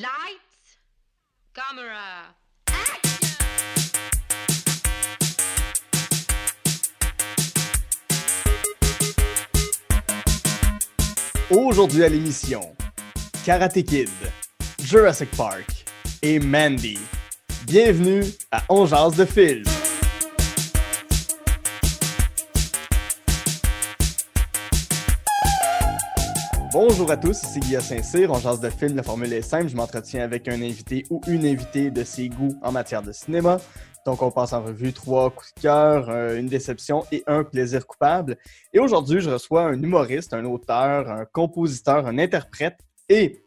Lights, camera, Aujourd'hui à l'émission, Karate Kid, Jurassic Park et Mandy. Bienvenue à On de Film. Bonjour à tous, ici Guillaume Saint-Cyr, on jase de film, la formule est simple, je m'entretiens avec un invité ou une invitée de ses goûts en matière de cinéma. Donc on passe en revue trois coups de cœur, euh, une déception et un plaisir coupable. Et aujourd'hui, je reçois un humoriste, un auteur, un compositeur, un interprète et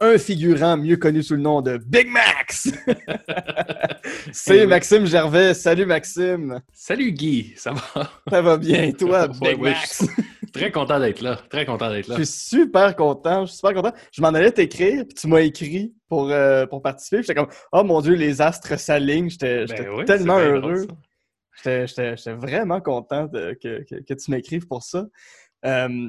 un figurant mieux connu sous le nom de Big Max. C'est Eh. Maxime Gervais. Salut Maxime. Salut Guy, ça va? Ça va bien, toi, Big Max? très content d'être là, très content d'être là. Je suis super content, je suis super content. Je m'en allais t'écrire, puis tu m'as écrit pour, euh, pour participer. J'étais comme, oh mon Dieu, les astres s'alignent. J'étais Ben oui, tellement heureux. J'étais- vraiment content de- que, que- que tu m'écrives pour ça. Euh,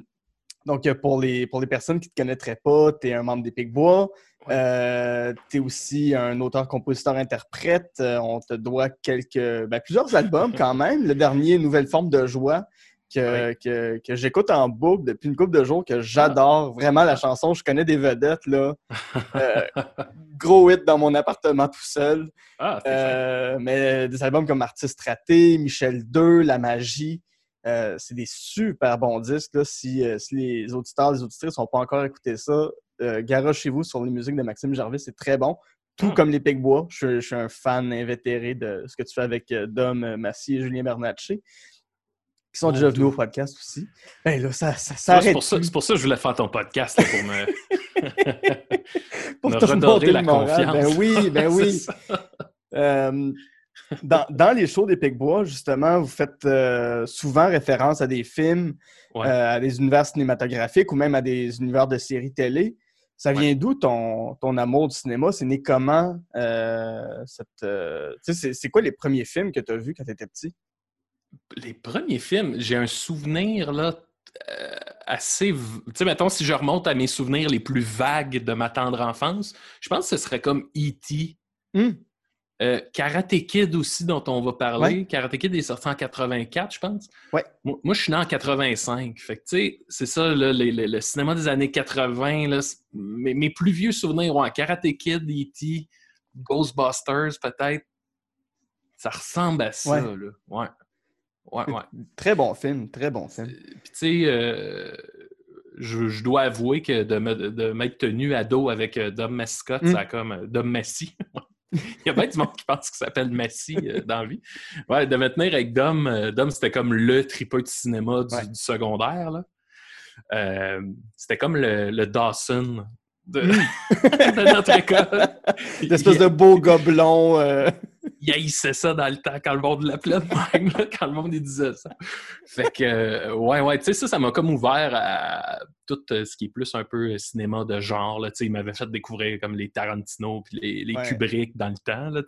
donc, euh, pour les, pour les personnes qui ne te connaîtraient pas, tu es un membre des Picbois. Ouais. tu es aussi un auteur, compositeur, interprète. Euh, on te doit quelques, ben, plusieurs albums quand même. Le dernier, Nouvelle forme de joie, que, que, que j'écoute en boucle depuis une couple de jours, que j'adore vraiment la chanson. Je connais des vedettes, là. Euh, gros hit dans mon appartement tout seul. Ah. Euh, mais des albums comme Artiste raté, Michel 2, La magie, euh, c'est des super bons disques. Là. Si, euh, si les auditeurs, les auditrices n'ont pas encore écouté ça, euh, garochez-vous sur les musiques de Maxime Jarvis, c'est très bon. Tout Ah. comme les Picbois, je, suis- je suis un fan invétéré de ce que tu fais avec euh, Dom Massy et Julien Bernatchez, qui sont déjà venus au podcast aussi. Ben là, ça, ça c'est, pour ça, plus c'est pour ça que je voulais faire ton podcast, là, pour me, pour me te redorer la le moral. confiance. Ben oui, ben oui. Dans, dans les shows des Picbois, justement, vous faites euh, souvent référence à des films, Ouais. euh, à des univers cinématographiques ou même à des univers de séries télé. Ça vient Ouais. d'où ton, ton amour du cinéma? C'est né comment? euh, c'est, quoi les premiers films que tu as vus quand tu étais petit? Les premiers films, j'ai un souvenir là, assez. Tu sais, mettons, si je remonte à mes souvenirs les plus vagues de ma tendre enfance, je pense que ce serait comme E.T. Hmm. Euh, Karate Kid aussi, dont on va parler. Ouais. Karate Kid est sorti en 84, je pense. Ouais. Moi, moi, je suis né en 85. Fait que, tu sais, c'est ça, là, les- les- le cinéma des années 80. Là, mes, mes plus vieux souvenirs, ouais, Karate Kid, E.T., Ghostbusters, peut-être. Ça ressemble à ça, Ouais. là. Ouais. Ouais, ouais. Très bon film, très bon film. Puis, tu sais, euh, je, je dois avouer que de, m'être tenu à dos avec euh, Dom Mascott, Mm. ça a comme euh, Dom Messi. Il y a bien du monde qui pense qu'il s'appelle Messi euh, dans la vie. Ouais, de me tenir avec Dom, euh, Dom, c'était comme le tripeux de cinéma du, Ouais. du secondaire. là. Euh, c'était comme le, le Dawson de, Mm. de notre école. L'espèce de beau gobelon. euh, il haïssait ça dans le temps, quand le monde l'appelait de même, là, quand le monde il disait ça. Fait que, euh, ouais, ouais, tu sais, ça, ça m'a comme ouvert à tout euh, ce qui est plus un peu euh, cinéma de genre, là, il m'avait fait découvrir comme les Tarantino puis les, les Ouais. Kubrick dans le temps, là.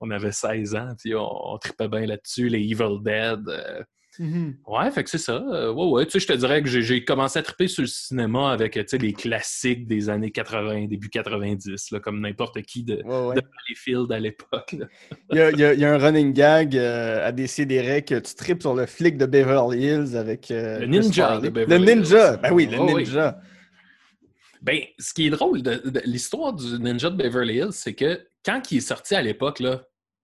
On avait 16 ans, puis on, on tripait bien là-dessus, les Evil Dead. euh, Ouais, fait que c'est ça. Euh, ouais, ouais. Tu sais, je te dirais que j'ai- commencé à triper sur le cinéma avec, tu sais, les classiques des années 80, début 90, là, comme n'importe qui de, ouais, ouais. de Valleyfield à l'époque. Il y, a, il y a- il y a un running gag euh, à décider que tu tripes sur le flic de Beverly Hills avec. euh, Le ninja de Beverly Le ninja! Hills. Ben oui, le Oh, oui. ninja. Ben, ce qui est drôle de, de l'histoire du Ninja de Beverly Hills, c'est que quand il est sorti à l'époque, là,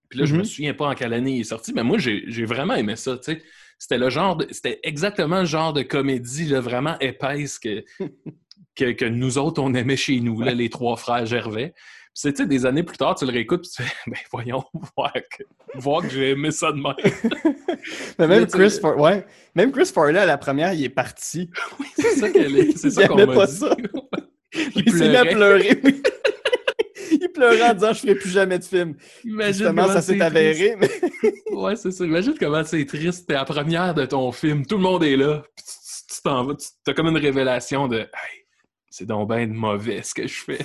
puis là, je me Mhm. souviens pas en quelle année il est sorti, mais moi, j'ai vraiment aimé ça, tu sais. C'était le genre c'était exactement le genre de comédie là, vraiment épaisse que, que, que nous autres, on aimait chez nous, là, les trois frères Gervais. Puis c'est, tu sais, des années plus tard, tu le réécoutes, puis tu fais, ben voyons, voir que, voir que j'ai aimé ça de même. Mais même Chris, Far- ouais. même Chris Farley, à la première, il est parti. Oui, c'est ça qu'elle est. C'est ça qu'on m'a pas dit. ça. Il Il s'est mis à pleurer. oui. il pleurait en disant Je ferai plus jamais de film. Imagine Justement, comment ça s'est avéré. Mais... Ouais, c'est ça. Imagine comment c'est triste. T'es la première de ton film. Tout le monde est là. Puis tu- t'en vas. tu- T'as comme une révélation de Hey, c'est donc bien de mauvais ce que je fais.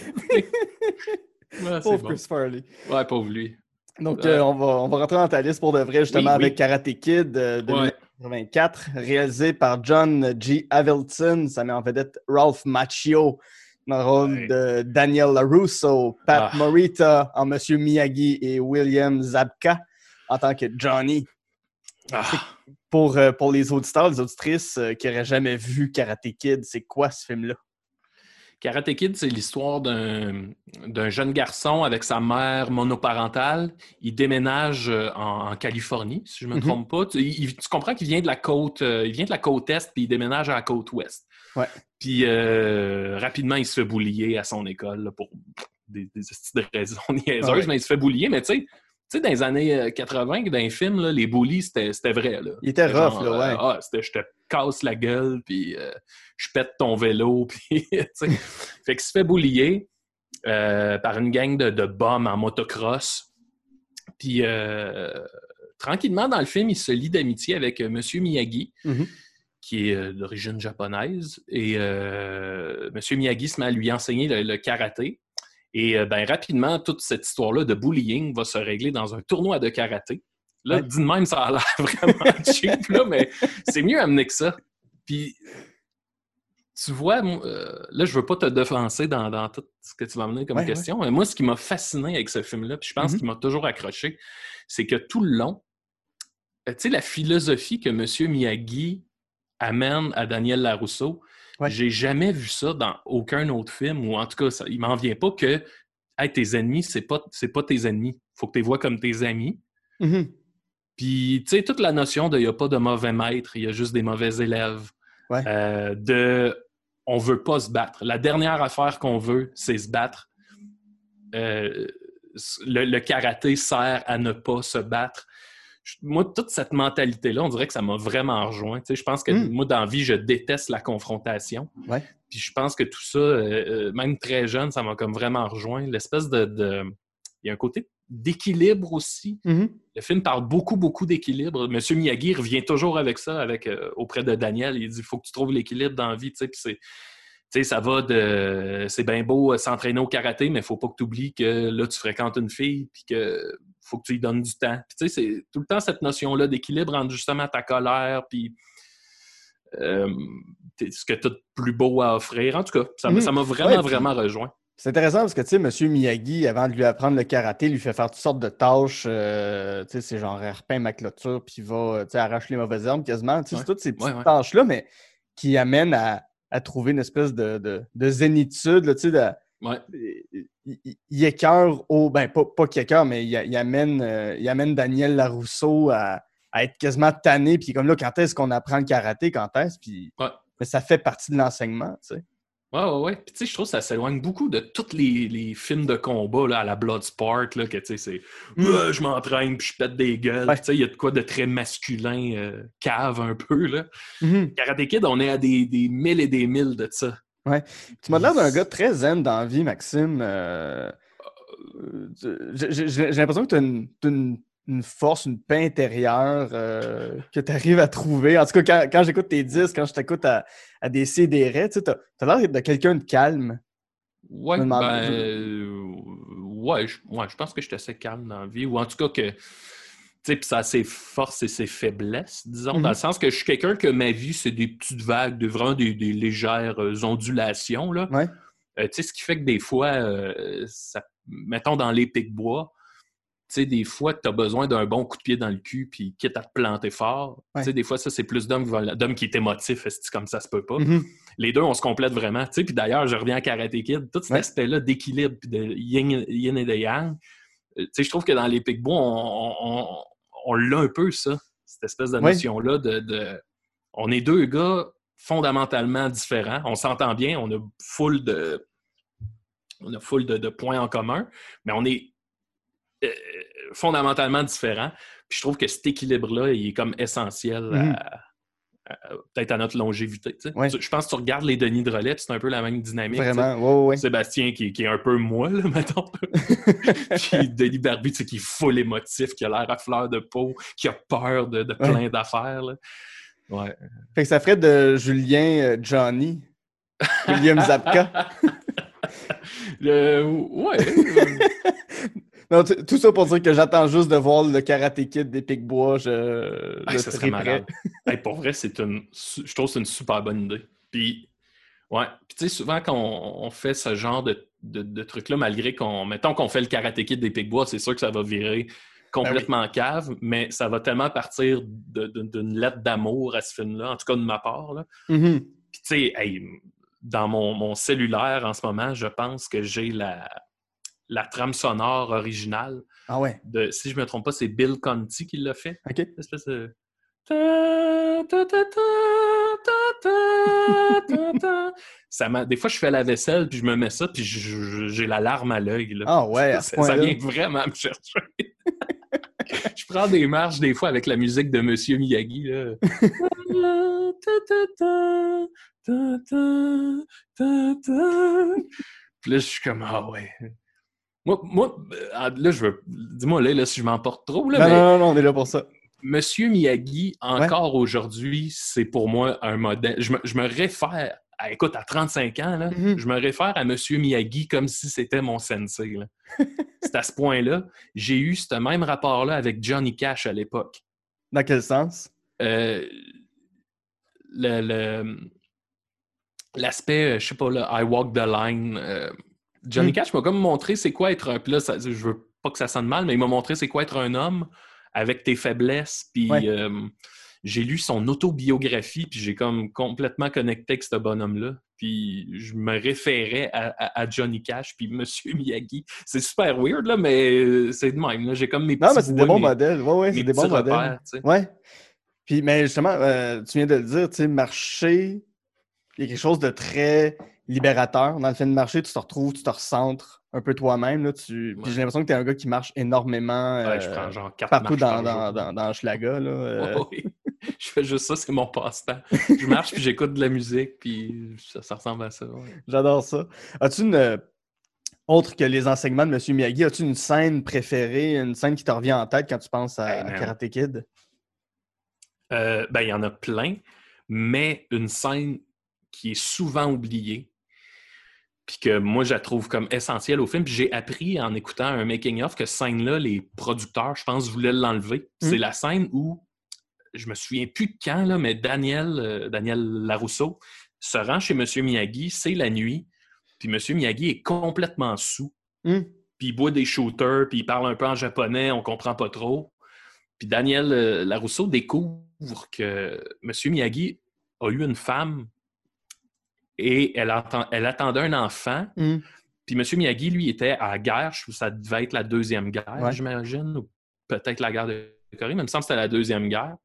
Ouais, Pauvre bon. Chris Farley. Ouais, pauvre lui. Donc, euh, on, va, on va rentrer dans ta liste pour de vrai, justement, Oui, oui. avec Karate Kid de Ouais. 1984, réalisé par John G. Avildsen. Ça met en vedette Ralph Macchio, dans le rôle Ouais. de Daniel LaRusso, Pat Ah. Morita en Monsieur Miyagi et William Zabka en tant que Johnny. Ah, Pour, euh, pour les auditeurs, les auditrices euh, qui n'auraient jamais vu Karate Kid, c'est quoi ce film-là? Karate Kid, c'est l'histoire d'un jeune garçon avec sa mère monoparentale. Il déménage euh, en, en Californie, si je ne me Mhm. trompe pas. Tu, il- tu comprends qu'il vient de la côte, euh, il vient de la côte est, puis il déménage à la côte ouest. Ouais. Puis euh, rapidement, il se fait boulier à son école là, pour des, des raisons niaiseuses, Ah ouais. mais il se fait boulier. Mais tu sais, sais, dans les années euh, 80, dans les films, là, les bullies, c'était c'était vrai. Là. Il était rough, genre, là, ouais. euh, ah, c'était je te casse la gueule, puis euh, je pète ton vélo, puis. Fait qu'il se fait boulier euh, par une gang de, de bums en motocross. Puis euh, tranquillement, dans le film, il se lie d'amitié avec euh, Monsieur Miyagi, Mhm. qui est euh, d'origine japonaise. Et euh, Monsieur Miyagi se met à lui enseigner le, le karaté. Et euh, ben, rapidement, toute cette histoire-là de bullying va se régler dans un tournoi de karaté. Là, Ouais. dit de même, ça a l'air vraiment cheap, là, mais c'est mieux amener que ça. Puis, tu vois, euh, là, je veux pas te défoncer dans, dans tout ce que tu vas amener comme Ouais, question, mais moi, ce qui m'a fasciné avec ce film-là, puis je pense Mhm. qu'il m'a toujours accroché, c'est que tout le long, euh, tu sais, la philosophie que M. Miyagi amène à Daniel Larousseau, Ouais. j'ai jamais vu ça dans aucun autre film, ou en tout cas, ça, il m'en vient pas que hey, tes ennemis, c'est pas, pas tes ennemis. faut que tu les vois comme tes amis. Mhm. Puis, tu sais, toute la notion de il n'y a pas de mauvais maître, il y a juste des mauvais élèves. Ouais. Euh, de on veut pas se battre. La dernière affaire qu'on veut, c'est se battre. Euh, le, le karaté sert à ne pas se battre. Moi, toute cette mentalité-là, on dirait que ça m'a vraiment rejoint. Tu sais, je pense que Mm. moi, dans la vie, je déteste la confrontation. Ouais. Puis je pense que tout ça, euh, euh, même très jeune, ça m'a comme vraiment rejoint. L'espèce de, de- Il y a un côté d'équilibre aussi. Mhm. Le film parle beaucoup, beaucoup d'équilibre. Monsieur Miyagi revient toujours avec ça avec, euh, auprès de Daniel. Il dit il faut que tu trouves l'équilibre dans la vie. tu sais, puis c'est- tu sais, ça va de. C'est bien beau s'entraîner au karaté, mais il faut pas que tu oublies que là, tu fréquentes une fille, puis que faut que tu lui donnes du temps. Puis, tu sais, c'est tout le temps cette notion-là d'équilibre entre justement ta colère, puis euh, ce que tu as de plus beau à offrir. En tout cas, ça m'a Mhm. vraiment, Ouais, puis- vraiment rejoint. C'est intéressant parce que, tu sais, M. Miyagi, avant de lui apprendre le karaté, lui fait faire toutes sortes de tâches. euh, tu sais, c'est genre repeint ma clôture, puis va, euh, tu sais, arrache les mauvaises herbes quasiment. Tu sais, Ouais. toutes ces petites Ouais, ouais. tâches-là, mais qui amènent à, à trouver une espèce de, de, de zénitude, là, tu sais, de- Ouais. Il, il- écœure au. Ben, pas, pas qu'il écœure, mais il, il amène, euh, il amène Daniel Larousseau à, à être quasiment tanné. Puis comme là, quand est-ce qu'on apprend le karaté? Quand est-ce? Puis Ouais. mais ça fait partie de l'enseignement, tu sais. Ouais, ouais, ouais. Puis, tu sais, je trouve que ça s'éloigne beaucoup de tous les, les films de combat là, à la Bloodsport, là, que, tu sais, c'est Mm. Je m'entraîne puis je pète des gueules. Ouais. Tu sais, il y a de quoi de très masculin, euh, cave un peu, là. Mhm. Karate Kid, on est à des, des mille et des mille de ça. Tu m'as l'air d'un gars très zen dans la vie, Maxime. Euh, euh, j'ai- l'impression que tu as une, t'as une- une force, une paix intérieure euh, que tu arrives à trouver. En tout cas, quand, quand j'écoute tes disques, quand je t'écoute à, à des CDR, tu as, l'air de quelqu'un de calme. Ouais, ben, euh, ouais, je, ouais, je pense que je suis assez calme dans la vie. Ou en tout cas que, puis ça a ses forces et ses faiblesses, disons, Mhm. dans le sens que je suis quelqu'un que ma vie, c'est des petites vagues, de, vraiment des, des légères euh, ondulations, là. Ouais. Euh, tu sais, ce qui fait que des fois, euh, ça, mettons dans les pics bois, tu sais, des fois, tu as besoin d'un bon coup de pied dans le cul, puis quitte à te planter fort. Ouais. Tu sais, des fois, ça, c'est plus d'hommes qui, est émotif, comme ça se peut pas? Mhm. Les deux, on se complète vraiment. Puis d'ailleurs, je reviens à Karate Kid, tout cet Ouais. aspect-là d'équilibre, puis de yin, yin et de yang. Tu sais, je trouve que dans les pics bois, on, on, l'a un peu, ça, cette espèce de notion-là de, de- On est deux gars fondamentalement différents. On s'entend bien, on a full de on a full de, de points en commun, mais on est euh, fondamentalement différents. Puis je trouve que cet équilibre-là, il est comme essentiel à- Mhm. à- peut-être à notre longévité. Ouais. Je pense que tu regardes les Denis de relais, c'est un peu la même dynamique. Vraiment, ouais, ouais. Sébastien qui, qui est un peu moi, là, mettons. Puis Denis Barbie, qui est full émotif, qui a l'air à fleur de peau, qui a peur de, de plein d'affaires. Ouais. Fait que ça ferait de Julien euh, Johnny. William Zabka. Le- ouais. Non, tout ça pour dire que j'attends juste de voir le Karate Kid des Pic-Bois. Je, Hey, je ça serait malade. Hey, pour vrai, c'est une, je trouve que c'est une super bonne idée. Puis, Ouais. Puis tu sais, souvent quand on, on fait ce genre de, de, de trucs-là, malgré qu'on. Mettons qu'on fait le karaté kid des Picbois, c'est sûr que ça va virer complètement cave, mais ça va tellement partir d'une lettre d'amour à ce film-là, en tout cas de ma part. Là. Mhm. Puis tu sais, hey, dans mon, mon cellulaire en ce moment, je pense que j'ai la, la trame sonore originale Ah ouais, de, si je me trompe pas, c'est Bill Conti qui l'a fait. ok. Espèce de. Ça m'a- Des fois, je fais la vaisselle, puis je me mets ça, puis j'ai la larme à l'œil. Ah ouais, à ce ça, ça vient vraiment me chercher. je prends des marches des fois avec la musique de Monsieur Miyagi. Là. Puis là, je suis comme, ah ouais. Moi, moi euh, là, je veux. Dis-moi là, là, si je m'emporte trop, là, Non, mais non, non, on est là pour ça. Monsieur Miyagi, encore aujourd'hui, c'est pour moi un modèle. Je me, je me réfère, à, écoute, à 35 ans, là, Mhm. je me réfère à Monsieur Miyagi comme si c'était mon sensei. c'est à ce point-là. J'ai eu ce même rapport-là avec Johnny Cash à l'époque. Dans quel sens? Euh, le- le- L'aspect, euh, je sais pas, là, I walk the line. euh, Johnny Mm. Cash m'a comme montré c'est quoi être un. Puis là, ça- je veux pas que ça sonne mal, mais il m'a montré c'est quoi être un homme avec tes faiblesses. Puis Ouais. euh, j'ai lu son autobiographie, puis j'ai comme complètement connecté avec ce bonhomme-là. Puis je me référais à, à- à Johnny Cash, puis Monsieur Miyagi. C'est super weird, là, mais euh, c'est de même. J'ai comme mes Non, petits mais c'est des bons mes- modèles. Ouais, ouais, c'est des bons modèles. repères, tu sais. Ouais. Puis, mais justement, euh, tu viens de le dire, tu sais, marcher, il y a quelque chose de très libérateur. Dans le fait de marcher, tu te retrouves, tu te recentres un peu toi-même. Tu... Ouais. j'ai l'impression que tu es un gars qui marche énormément Ouais, je euh, prends genre quatre partout dans, par dans, dans, dans Hochelaga, là, euh, oui. Je fais juste ça, c'est mon passe-temps. Je marche, puis j'écoute de la musique, puis ça, ça ressemble à ça. ouais. J'adore ça. As-tu une. euh, Autre que les enseignements de M. Miyagi, as-tu une scène préférée, une scène qui te revient en tête quand tu penses à, Hey, à man. Karate Kid? Euh, ben, il y en a plein, mais une scène qui est souvent oubliée, puis que moi, je la trouve comme essentielle au film. Puis j'ai appris en écoutant un making-of que cette scène-là, les producteurs, je pense, voulaient l'enlever. Mm. C'est la scène où, je me souviens plus de quand, là, mais Daniel, euh, Daniel Larousseau se rend chez M. Miyagi, c'est la nuit, puis M. Miyagi est complètement sous. Hmm. puis il boit des shooters, puis il parle un peu en japonais, on comprend pas trop. Puis Daniel euh, Larousseau découvre que M. Miyagi a eu une femme et elle, entend- elle attendait un enfant. Hmm. Puis M. Miyagi, lui, était à la guerre. Je- Ça devait être la Deuxième Guerre, Ouais. j'imagine, ou peut-être la guerre de Corée, mais il me semble que c'était la Deuxième Guerre.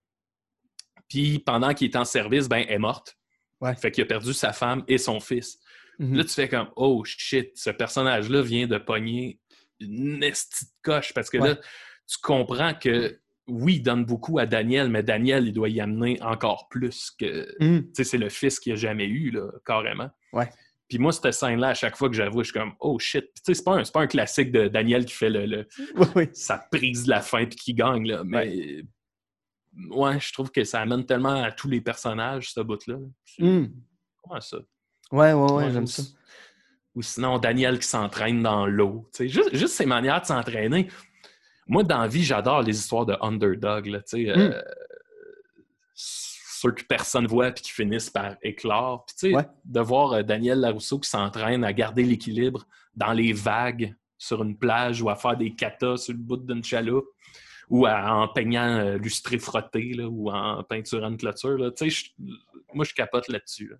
Puis pendant qu'il était en service, ben, elle est morte. Ouais. Fait qu'il a perdu sa femme et son fils. Mhm. Là, tu fais comme Oh shit, ce personnage-là vient de pogner une de coche parce que Ouais. là, tu comprends que oui, il donne beaucoup à Daniel, mais Daniel, il doit y amener encore plus que. Tu Hmm. sais, c'est le fils qu'il a jamais eu, là, carrément. Ouais. Puis moi, cette scène-là, à chaque fois que j'avoue, je suis comme Oh shit. Tu sais, c'est pas, un- pas un classique de Daniel qui fait le, le- Oui, oui. sa prise de la fin puis qui gagne, là. Mais ouais. je trouve que ça amène tellement à tous les personnages, ce bout-là. Ouais, ça. Ouais, ouais, ouais, Ouais, j'aime ça. ou sinon, Daniel qui s'entraîne dans l'eau. Tu sais, Juste, juste ses manières de s'entraîner. Moi, dans la vie, j'adore les histoires de underdog. Là, tu sais, Mm. euh, ceux que personne voit puis qui finissent par éclore. Puis, tu sais, Ouais. de voir euh, Daniel Larousseau qui s'entraîne à garder l'équilibre dans les vagues sur une plage ou à faire des katas sur le bout d'une chaloupe ou à- en peignant euh, lustré frotté là, ou en peinturant une clôture. Là. Moi, je capote là-dessus. là.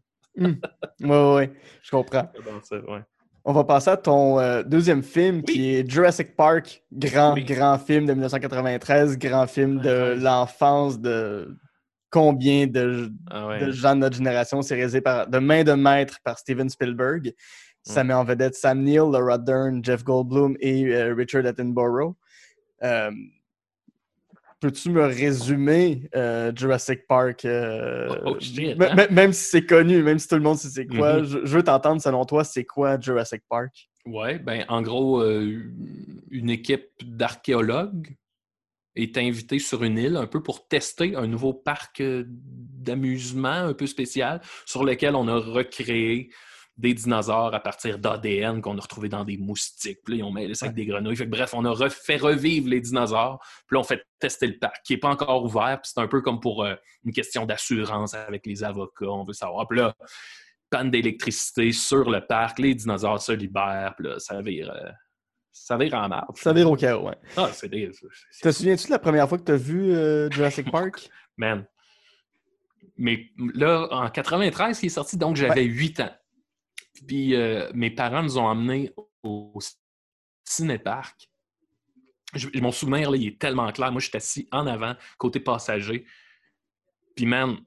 Ouais, ouais, ouais, je comprends. Ouais. On va passer à ton euh, deuxième film qui est Jurassic Park, grand, Oui. grand film de 1993, grand film de l'enfance de combien de, Ah ouais. de gens de notre génération. C'est réalisé par, de main de maître par Steven Spielberg. Ça Mm. met en vedette Sam Neill, Laura Dern, Jeff Goldblum et euh, Richard Attenborough. Euh, Peux-tu me résumer euh, Jurassic Park? euh, Oh, shit, m- hein? Même si c'est connu, même si tout le monde sait c'est quoi, Mhm. je, je veux t'entendre selon toi, c'est quoi Jurassic Park? Ouais, ben en gros, euh, une équipe d'archéologues est invitée sur une île un peu pour tester un nouveau parc d'amusement un peu spécial sur lequel on a recréé des dinosaures à partir d'ADN qu'on a retrouvé dans des moustiques. Puis là, ils ont mêlé ça avec des grenouilles. Fait que, bref, on a refait revivre les dinosaures. Puis là, on fait tester le parc qui n'est pas encore ouvert. Puis c'est un peu comme pour euh, une question d'assurance avec les avocats. On veut savoir. Puis là, panne d'électricité sur le parc, les dinosaures se libèrent, puis là, ça vire, euh, ça vire en marbre. Ça vire au chaos, ouais. Ah, c'est des... Te souviens-tu de la première fois que tu as vu euh, Jurassic Park? Man. Mais là, en 93, il est sorti, donc j'avais 8 ans. Puis euh, mes parents nous ont emmenés au cinépark. Je- Mon souvenir, là, il est tellement clair. Moi, j'étais assis en avant, côté passager. Puis, man,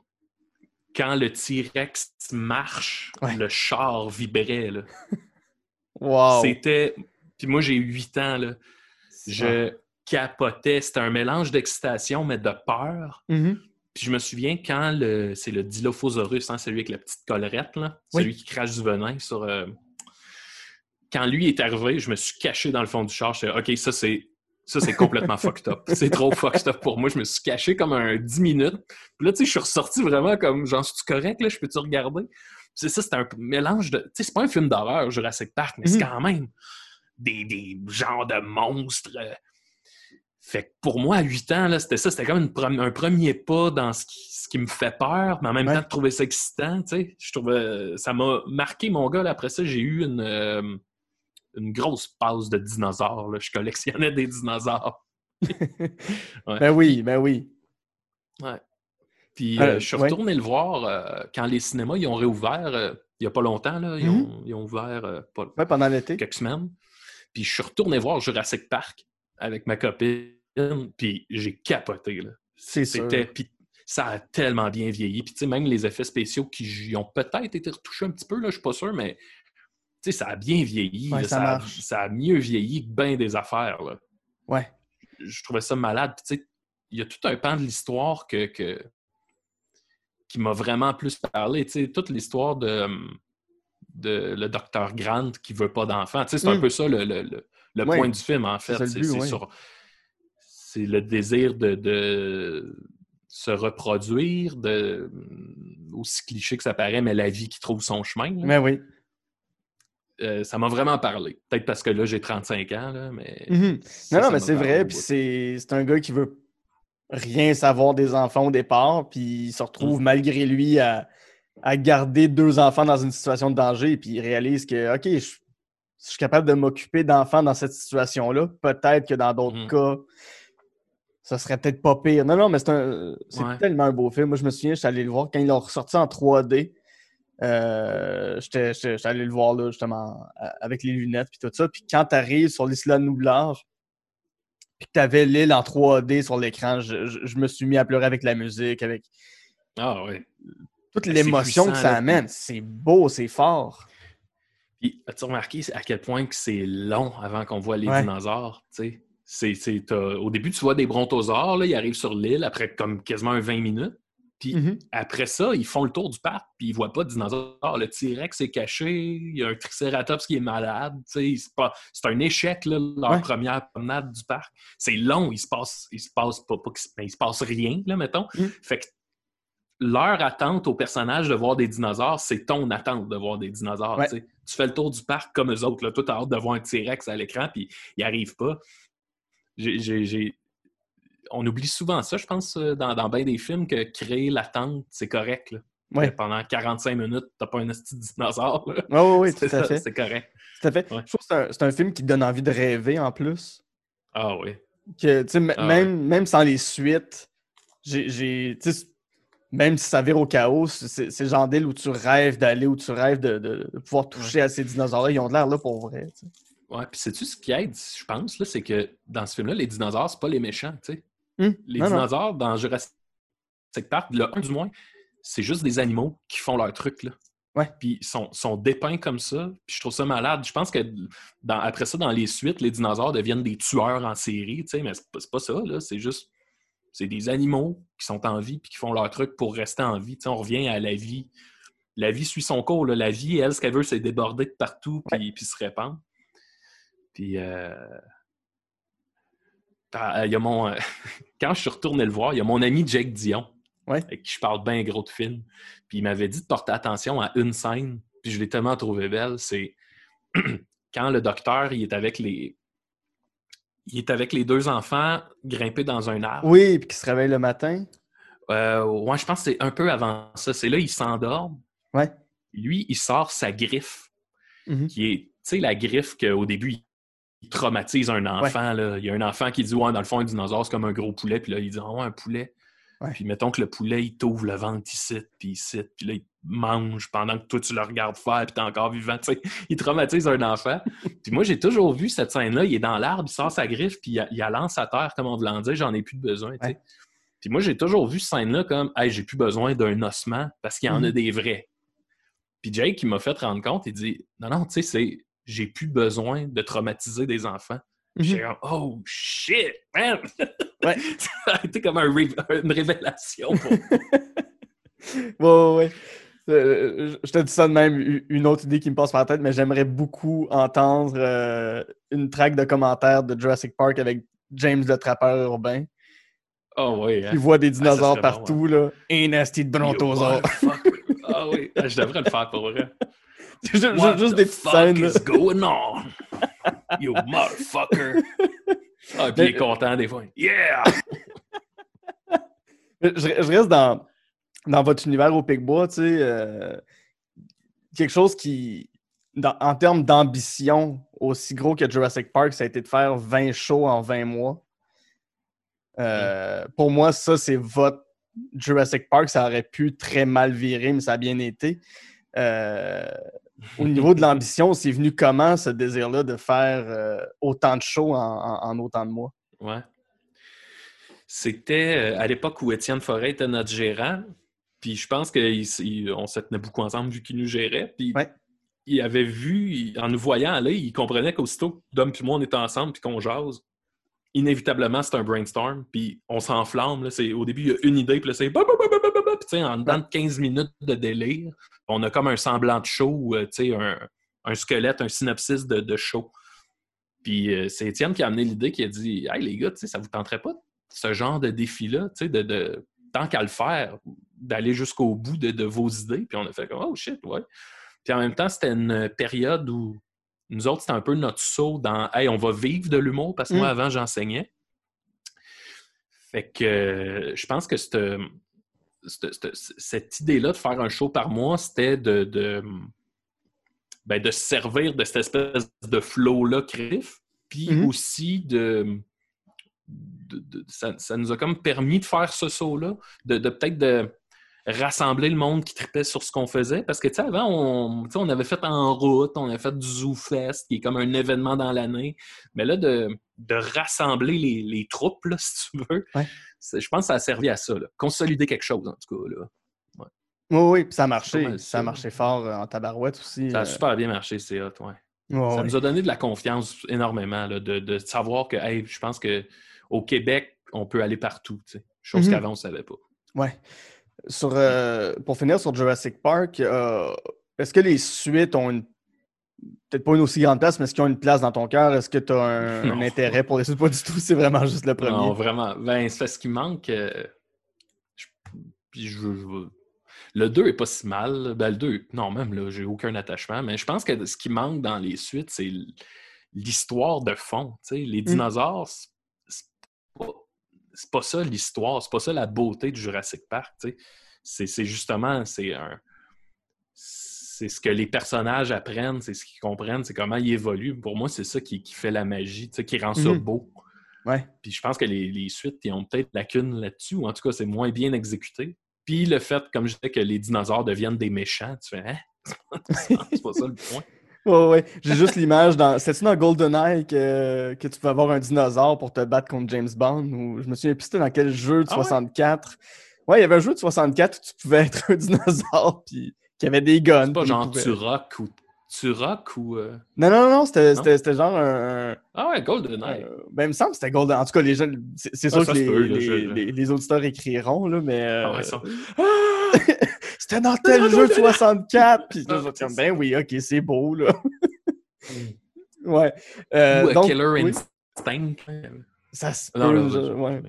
quand le T-Rex marche, Ouais. le char vibrait. Là. Wow! C'était. Puis moi, j'ai 8 ans. Là. Je capotais. C'était un mélange d'excitation, mais de peur. Mhm. Puis je me souviens quand le. C'est le Dilophosaurus, hein, celui avec la petite collerette, là, Oui. celui qui crache du venin sur. euh, Quand lui est arrivé, je me suis caché dans le fond du char. Je OK, ça c'est. Ça, c'est complètement fucked up. C'est trop fucked up pour moi. Je me suis caché comme un 10 minutes. Puis là, tu sais, je suis ressorti vraiment comme, genre, suis correct, là? Je peux-tu regarder? Puis C'est ça, c'est un mélange de. Tu sais, c'est pas un film d'horreur, Jurassic Park, mais c'est Mhm. quand même des, des genres de monstres. Euh. Fait que pour moi, à 8 ans, là, c'était ça. C'était comme une un premier pas dans ce qui, ce qui me fait peur, mais en même Ouais. temps, de trouver ça excitant, tu sais. Je trouvais. Ça m'a marqué, mon gars. là. Après ça, j'ai eu une. euh, une grosse passe de dinosaures. là. Je collectionnais des dinosaures. Ouais. Ben oui, ben oui. Puis Euh, euh, je suis ouais. retourné le voir euh, quand les cinémas ils ont réouvert euh, il n'y a pas longtemps. Là, ils, Mhm. ont, ils ont ouvert euh, pas- Ouais, pendant l'été. quelques semaines. Puis je suis retourné voir Jurassic Park avec ma copine. Puis j'ai capoté. là. C'est sûr. C'était. Ça a tellement bien vieilli. Puis tu sais, même les effets spéciaux qui ont peut-être été retouchés un petit peu, là, je suis pas sûr, mais tu sais, ça a bien vieilli. Ouais, là. ça ça, a, marche. ça a mieux vieilli que bien des affaires. Là. Ouais. Je trouvais ça malade. Puis, tu sais, il y a tout un pan de l'histoire que, que- qui m'a vraiment plus parlé. Tu sais, toute l'histoire de, de le docteur Grant qui veut pas d'enfant. Tu sais, c'est un Mm. peu ça le, le- le- le Ouais. point du film, en fait. C'est but, c'est ouais. sur- c'est le désir de, de se reproduire, de, aussi cliché que ça paraît, mais la vie qui trouve son chemin. là. Ben oui. Euh, ça m'a vraiment parlé. Peut-être parce que là, j'ai 35 ans, là, mais... Mhm. ça, Non, non, ça mais m'a c'est vrai. Puis c'est un gars qui veut rien savoir des enfants au départ. Puis il se Mm. retrouve malgré lui à, à garder deux enfants dans une situation de danger. Puis il réalise que, OK, je, si je suis capable de m'occuper d'enfants dans cette situation-là, peut-être que dans d'autres Mhm. cas, ça serait peut-être pas pire. Non, non, mais c'est Ouais. tellement un beau film. Moi, je me souviens, j'étais allé le voir quand ils l'ont ressorti en 3D. Euh, J'étais allé le voir là, justement avec les lunettes puis tout ça. Puis quand tu arrives sur l'Isla Nublar, puis que tu avais l'île en 3D sur l'écran, je, je- je me suis mis à pleurer avec la musique, avec Ah oui. toute Ben, l'émotion que ça là. amène. C'est beau, c'est fort. Puis, as-tu remarqué à quel point que c'est long avant qu'on voit les Ouais. dinosaures, tu au début, tu vois des brontosaures, là, ils arrivent sur l'île après comme quasiment un 20 minutes. Puis Mhm. après ça, ils font le tour du parc, puis ils voient pas de dinosaures. Le T-Rex est caché, il y a un Triceratops qui est malade. C'est, un échec, là, leur Ouais. première promenade du parc. C'est long, il se passe, il se passe pas, pas se- ben, il se passe rien, là, mettons. Mm. Fait que leur attente au personnage de voir des dinosaures, c'est ton attente de voir des dinosaures. Ouais. tu fais le tour du parc comme eux autres. Là. Toi, hâte de voir un T-Rex à l'écran, puis il arrive pas. J'ai- On oublie souvent ça, je pense, euh, dans, dans bien des films, que créer l'attente, c'est correct. là. Ouais. Pendant 45 minutes, t'as pas un esti de dinosaure. là. Oui, oui, tout C'est à ça, fait. C'est correct. Tout à fait. Ouais. Je trouve que c'est un, film qui donne envie de rêver en plus. Ah oui. Que, Ah même, même sans les suites, j'ai- Même si ça vire au chaos, c'est le genre d'île où tu rêves d'aller, où tu rêves de, de- de pouvoir toucher à ces dinosaures-là. Ils ont de l'air là pour vrai. Ouais, puis sais-tu ce qui aide, je pense, là, c'est que dans ce film-là, les dinosaures, c'est pas les méchants, tu sais. Hum, Les non, non. dinosaures, dans Jurassic Park, le 1 du moins, c'est juste des animaux qui font leur truc, là. Ouais. Puis ils sont, sont dépeints comme ça. Puis je trouve ça malade. Je pense que dans- après ça, dans les suites, les dinosaures deviennent des tueurs en série, tu sais, mais c'est pas, pas ça, là. C'est juste... C'est des animaux qui sont en vie puis qui font leur truc pour rester en vie. Tu sais, on revient à la vie. La vie suit son cours. là. La vie, elle, ce qu'elle veut, c'est déborder de partout puis, puis se répandre. Puis... euh, ah, Il y a mon... Quand je suis retourné le voir, il y a mon ami Jake Dion, Ouais. avec qui je parle bien gros de film. Puis il m'avait dit de porter attention à une scène, puis je l'ai tellement trouvé belle. C'est quand le docteur il est avec les. Il est avec les deux enfants grimpés dans un arbre. Oui, puis qui se réveille le matin. Euh, ouais, je pense que c'est un peu avant ça. C'est là, il s'endort. Ouais. Lui, il sort sa griffe, Mhm. qui est, tu sais, la griffe qu'au début, il- traumatise un enfant. Là. Il y a un enfant qui dit, ouais, dans le fond, un dinosaure, c'est comme un gros poulet. Puis là, il dit, ah ouais, un poulet. Ouais. Puis mettons que le poulet, il t'ouvre le ventre ici, puis ici, puis là, il mange pendant que toi, tu le regardes faire, puis t'es encore vivant. Tu sais, il traumatise un enfant. puis moi, j'ai toujours vu cette scène-là. Il est dans l'arbre, il sort sa griffe, puis il, a- il la lance à terre, comme on voulant dire, j'en ai plus de besoin. Ouais. Puis moi, j'ai toujours vu cette scène-là comme, hey, j'ai plus besoin d'un ossement parce qu'il y en a Mhm. des vrais. Puis Jake, il m'a fait rendre compte, il dit, non, non, tu sais, c'est, j'ai plus besoin de traumatiser des enfants. Mhm. J'ai comme, oh shit, man! Ouais. ça a été comme un ré- une révélation pour Ouais, ouais, ouais. Euh, je te dis ça de même, une autre idée qui me passe par la tête, mais j'aimerais beaucoup entendre euh, une track de commentaires de Jurassic Park avec James le trappeur urbain. Oh oui, hein. Il voit des dinosaures serait bon, partout, là. Un nasty de brontosaure. Ah oui, Ah, je devrais le faire pour vrai. Juste, What juste the des petites scènes. is going on? You motherfucker! Ah, puis il est content des fois. Yeah! Je, je reste dans, dans votre univers au Picbois, tu sais. euh, quelque chose qui, dans- en termes d'ambition, aussi gros que Jurassic Park, ça a été de faire 20 shows en 20 mois. Euh, Pour moi, ça, c'est votre Jurassic Park. Ça aurait pu très mal virer, mais ça a bien été. Euh, au niveau de l'ambition, c'est venu comment ce désir-là de faire euh, autant de shows en, en- en autant de mois? Ouais. C'était euh, à l'époque où Étienne Forêt était notre gérant. Puis je pense qu'on se tenait beaucoup ensemble vu qu'il nous gérait. Puis Ouais. il avait vu, il- en nous voyant aller, il comprenait qu'aussitôt Dom et moi on était ensemble puis qu'on jase, inévitablement c'est un brainstorm. Puis on s'enflamme. Au début, il y a une idée, puis là c'est. en dedans de 15 minutes de délire, on a comme un semblant de show, euh, un, un squelette, un synopsis de, show. Puis euh, c'est Étienne qui a amené l'idée, qui a dit Hey les gars, ça vous tenterait pas ce genre de défi-là, tant qu'à le faire, d'aller jusqu'au bout de, de vos idées. Puis on a fait comme Oh shit, ouais. Puis en même temps, c'était une période où nous autres, c'était un peu notre saut dans Hey, on va vivre de l'humour parce que moi, Mm. avant, j'enseignais. Fait que euh, je pense que cette, cette- cette- cette idée-là de faire un show par mois, c'était de, de, ben, de se servir de cette espèce de flow-là créatif, puis Mhm. aussi de, de- de- ça, ça nous a comme permis de faire ce saut-là, de peut-être de rassembler le monde qui tripait sur ce qu'on faisait. Parce que, tu sais, avant, on, on avait fait en route, on avait fait du Zoo Fest, qui est comme un événement dans l'année. Mais là, de, de rassembler les, les troupes, là, si tu veux, Ouais. je pense que ça a servi à ça. là. Consolider quelque chose, en tout cas. Là. Oui, oui, puis ça a marché. Ça a marché fort euh, en tabarouette aussi. Ça a euh. super bien marché, c'est hot, ouais. Ça nous a donné de la confiance énormément, là, de, de savoir que, hey, je pense qu'au Québec, on peut aller partout, tu sais. chose Mhm. qu'avant, on ne savait pas. Ouais. Sur, euh, pour finir sur Jurassic Park, euh, est-ce que les suites ont une. Peut-être pas une aussi grande place, mais est-ce qu'ils ont une place dans ton cœur? Est-ce que tu as un, intérêt pour les suites? Pas du tout, c'est vraiment juste le premier. Non, vraiment. Ben, c'est parce qu'il manque. euh, je- je je Le 2 est pas si mal. Ben, le 2, non, même là, j'ai aucun attachement. Mais je pense que ce qui manque dans les suites, c'est l'histoire de fond. Les dinosaures, c'est- c'est pas, c'est pas ça l'histoire. C'est pas ça la beauté du Jurassic Park. tu sais. C'est justement. C'est un. C'est ce que les personnages apprennent, c'est ce qu'ils comprennent, c'est comment ils évoluent. Pour moi, c'est ça qui, qui fait la magie, qui rend ça Mhm. beau. Ouais. Puis je pense que les, les suites, ils ont peut-être lacune là-dessus, ou en tout cas, c'est moins bien exécuté. Puis le fait, comme je disais, que les dinosaures deviennent des méchants, tu fais, hein? c'est pas ça le point. Ouais, ouais. J'ai juste l'image dans. C'était-tu dans GoldenEye que, que tu pouvais avoir un dinosaure pour te battre contre James Bond? Ou je me souviens plus c'était dans quel jeu de Ah ouais? 64. Ouais, il y avait un jeu de 64 où tu pouvais être un dinosaure puis qui avait des guns. C'est pas genre pouvait- Turok ou Turok ou. euh, Non, non, non, non, c'était genre un. Ah ouais, GoldenEye. Euh, ben, il me semble que c'était Golden. En tout cas, les gens, c'est sûr Ah, ça que les, peut, les- je- les- les auditeurs écriront, là, mais. Ah euh, ouais, ça- c'était dans tel jeu de Goldeneye. 64. Puis là, Ah, je ben oui, ok, c'est beau, là. ouais. Euh, ou euh, donc, Killer oui, Instinct. ça se Non, peut, là, je- je- ouais.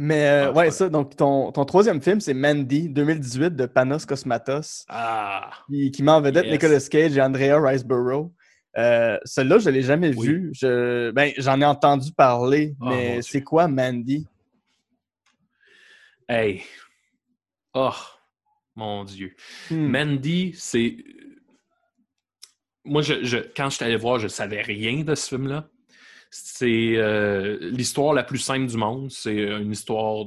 Mais euh, Ah, ouais, ça, donc ton, ton troisième film, c'est Mandy, 2018, de Panos Cosmatos, Ah! qui, qui met en vedette Yes. Nicolas Cage et Andrea Riseborough. Euh, Celui-là, je ne l'ai jamais Oui. vu. Je, ben, j'en ai entendu parler, Oh, mais c'est quoi Mandy? Hey! Oh! Mon Dieu. Hmm. Mandy, c'est. Moi, je, je- quand je suis allé voir, je savais rien de ce film-là. C'est euh, l'histoire la plus simple du monde. C'est une histoire.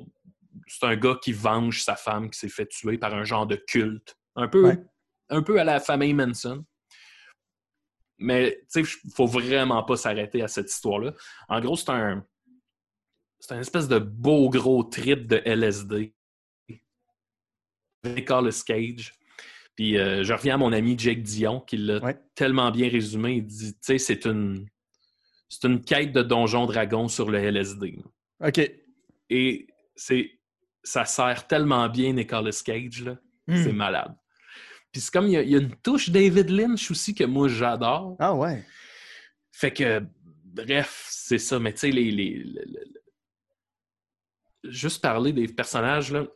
C'est un gars qui venge sa femme qui s'est fait tuer par un genre de culte. Un peu, Ouais. un peu à la famille Manson. Mais, tu sais, il faut vraiment pas s'arrêter à cette histoire-là. En gros, c'est un. C'est un espèce de beau gros trip de LSD. Nicolas Cage. Puis euh, je reviens à mon ami Jake Dion qui l'a Ouais. tellement bien résumé. Il dit, tu sais, c'est une, c'est une quête de Donjon Dragon sur le LSD. OK. Et c'est, ça sert tellement bien Nicolas Cage, là. Hmm. C'est malade. Puis c'est comme, il y, a, il y a une touche David Lynch aussi que moi j'adore. Ah ouais. Fait que, bref, c'est ça. Mais tu sais, les, les- le- le- le- juste parler des personnages, là.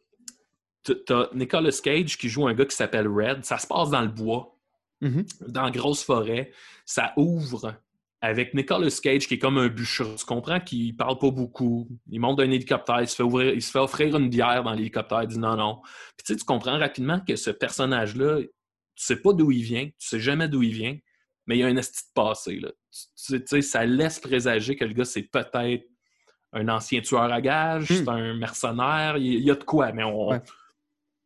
T'as Nicolas Cage qui joue un gars qui s'appelle Red. Ça se passe dans le bois, Mhm. dans la grosse forêt. Ça ouvre avec Nicolas Cage qui est comme un bûcheron. Tu comprends qu'il parle pas beaucoup. Il monte d'un hélicoptère, il se fait, ouvrir, il se fait offrir une bière dans l'hélicoptère, il dit non, non. Puis tu sais, tu comprends rapidement que ce personnage-là, tu sais pas d'où il vient, tu sais jamais d'où il vient, mais il y a un esti de passé. Là. Tu, tu sais, ça laisse présager que le gars, c'est peut-être un ancien tueur à gages, Hmm. c'est un mercenaire, il il y a de quoi, mais on. Ouais.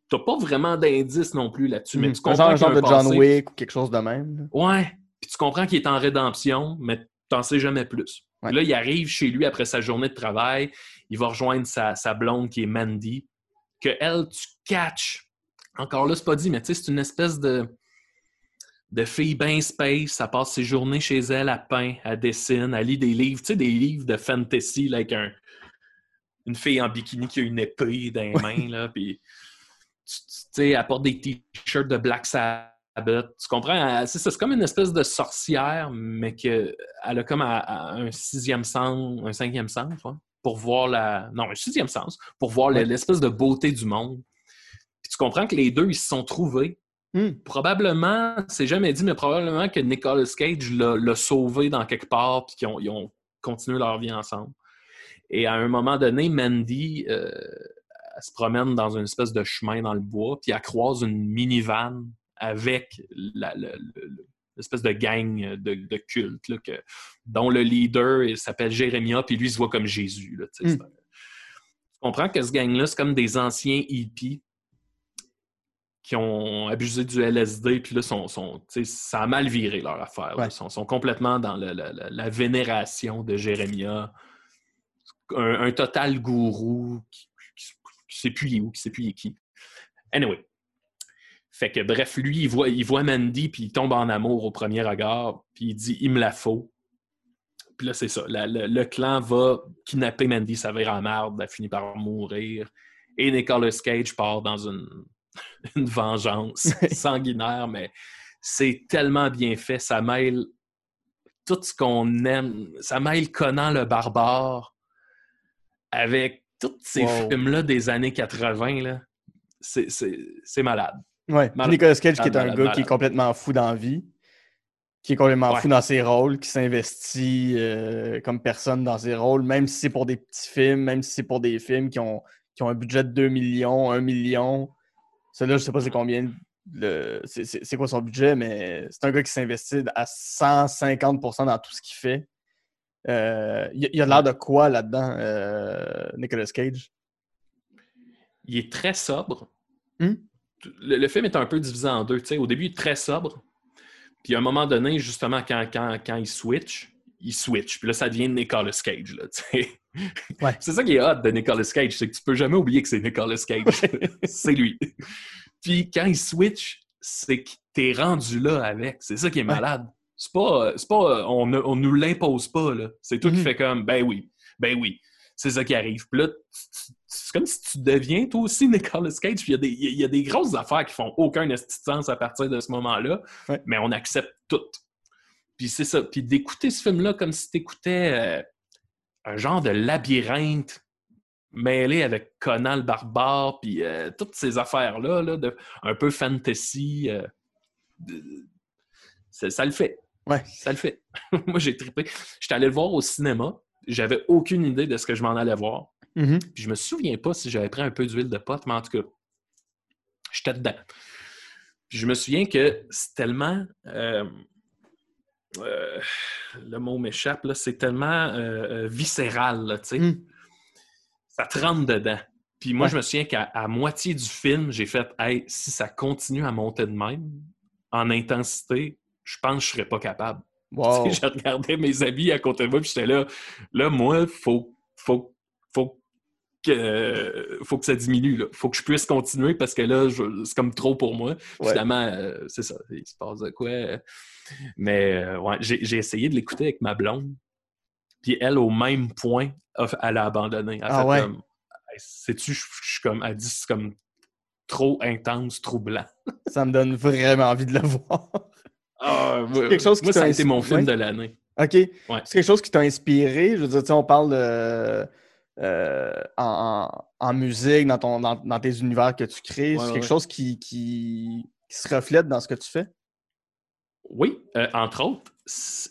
T'as pas vraiment d'indices non plus là-dessus, mais Hmm. tu Un comprends a genre un de John passé. Wick ou quelque chose de même. Ouais. Puis tu comprends qu'il est en rédemption, mais t'en sais jamais plus. Ouais. Là, il arrive chez lui après sa journée de travail. Il va rejoindre sa, sa blonde qui est Mandy. Que elle, tu catches. Encore là, c'est pas dit, mais tu sais, c'est une espèce de, de fille bien space. Ça passe ses journées chez elle, elle peint, elle dessine, elle lit des livres. Tu sais, des livres de fantasy, là, avec un, une fille en bikini qui a une épée dans les mains, là. Puis, tu tu- tu sais, elle porte des t-shirts de Black Sabbath. Tu comprends? Elle- C'est comme une espèce de sorcière, mais qu'elle a comme à- à un sixième sens, un cinquième sens, ouais, pour voir la. Non, un sixième sens, pour voir Ouais. l'espèce de beauté du monde. Puis tu comprends que les deux, ils se sont trouvés. Hmm. Probablement, c'est jamais dit, mais probablement que Nicolas Cage l'a l'a sauvé dans quelque part, puis qu'ils ont, ils ont continué leur vie ensemble. Et à un moment donné, Mandy, euh, elle se promène dans une espèce de chemin dans le bois, puis elle croise une minivan avec l'espèce de gang de, de culte, là, que- dont le leader il s'appelle Jérémia, puis lui, il se voit comme Jésus. Là, tu Mm. comprends que ce gang-là, c'est comme des anciens hippies qui ont abusé du LSD, puis là, sont, sont, ça a mal viré leur affaire. Ouais. Ils sont, sont complètement dans le- la- la- la vénération de Jérémia. Un, un total gourou qui, sait plus il est où, qui sait plus il est qui. Anyway. Fait que bref, lui, il voit, il voit Mandy, puis il tombe en amour au premier regard, puis il dit il me la faut. Puis là, c'est ça. La- le, le clan va kidnapper Mandy, ça vire en marde, elle finit par mourir. Et Nicolas Cage part dans une, une vengeance sanguinaire, mais c'est tellement bien fait. Ça mêle tout ce qu'on aime. Ça mêle Conan le barbare avec tous ces Wow. films-là des années 80. Là. C'est, malade. Malade. Nicolas Cage, qui est un Malade, gars malade. qui est complètement fou dans la vie, qui est complètement Ouais. fou dans ses rôles, qui s'investit euh, comme personne dans ses rôles, même si c'est pour des petits films, même si c'est pour des films qui ont, qui ont un budget de 2 millions, 1 million. Celui-là, je sais pas c'est combien, le- c'est quoi son budget, mais c'est un gars qui s'investit à 150% dans tout ce qu'il fait. Euh, il, il a l'air de quoi là-dedans, euh, Nicolas Cage? Il est très sobre. Hmm? Le, le film est un peu divisé en deux. Au début, il est très sobre. Puis à un moment donné, justement, quand, quand, quand il switch, il switch. Puis là, ça devient Nicolas Cage. Là. Ouais. C'est ça qui est hot de Nicolas Cage, c'est que tu peux jamais oublier que c'est Nicolas Cage. c'est lui. Puis quand il switch, c'est que t'es rendu là avec. C'est ça qui est malade. C'est pas, c'est pas on, ne- on nous l'impose pas. là. C'est toi qui Mhm. fais comme, ben oui, ben oui. C'est ça qui arrive. Puis là, c'est comme si tu deviens toi aussi Nicolas Cage. Puis il y, a des- il y a des grosses affaires qui font aucun sens à partir de ce moment-là. Ouais. Mais on accepte tout. Puis c'est ça. Puis d'écouter ce film-là comme si t'écoutais euh, un genre de labyrinthe mêlé avec Conan le barbare, puis euh, toutes ces affaires-là, là, un peu fantasy. euh, de- ça, ça le fait. Ouais. Ça le fait. Moi, j'ai trippé. J'étais allé le voir au cinéma. J'avais aucune idée de ce que je m'en allais voir. Mhm. Puis je me souviens pas si j'avais pris un peu d'huile de pote, mais en tout cas, J'étais dedans. Puis je me souviens que c'est tellement. euh, euh, le mot m'échappe, c'est tellement euh, viscéral, là, tu sais. Hmm. Ça te rentre dedans. Puis moi, Ouais. je me souviens qu'à moitié du film, j'ai fait Hey, si ça continue à monter de même, en intensité, je pense que je serais pas capable. Wow. Tu sais, Je regardais mes amis à côté de moi, puis j'étais là, là, moi, faut, faut, faut que, faut que ça diminue. Là. Faut que je puisse continuer parce que là, c'est comme trop pour moi. Ouais. Finalement, euh, c'est ça, il se passe de quoi? euh. Mais euh, ouais, j'ai essayé de l'écouter avec ma blonde. Puis elle, au même point, elle a abandonné. Elle Ah fait ouais? comme, sais-tu, je je suis comme, elle dit, c'est comme trop intense, troublant. Ça me donne vraiment envie de le voir. Ah, moi, quelque chose qui moi, ça a été mon film de l'année. OK. C'est quelque chose qui t'a inspiré? Je veux dire, on parle de, euh, en, musique, dans, ton, dans, dans tes univers que tu crées. C'est quelque chose qui, qui, qui se reflète dans ce que tu fais? Oui, euh, entre autres,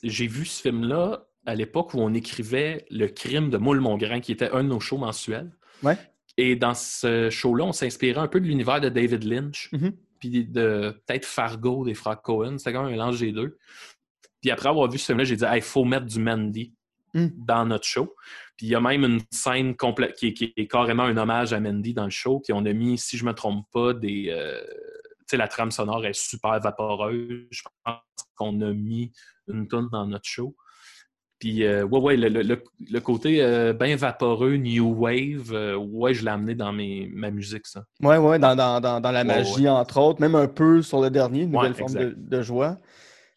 j'ai vu ce film-là à l'époque où on écrivait Le crime de Moule Mongrain, qui était un de nos shows mensuels. Ouais. Et dans ce show-là, on s'inspirait un peu de l'univers de David Lynch, Mhm. Puis de peut-être Fargo des frères Cohen. C'était quand même un mélange des deux. Puis après avoir vu ce film-là, j'ai dit, il faut mettre du Mandy Mm. dans notre show. Puis il y a même une scène complète qui, est- qui est carrément un hommage à Mandy dans le show. Puis on a mis, si je me trompe pas, des. euh, tu sais, la trame sonore est super vaporeuse. Je pense qu'on a mis une tonne dans notre show. Puis, euh, ouais, ouais, le, le- le- côté euh, bien vaporeux, New Wave, euh, ouais, je l'ai amené dans mes, ma musique, ça. Ouais, ouais, dans, dans, dans, dans la Ouais, magie, entre autres, même un peu sur le dernier, une nouvelle Ouais, forme de, joie.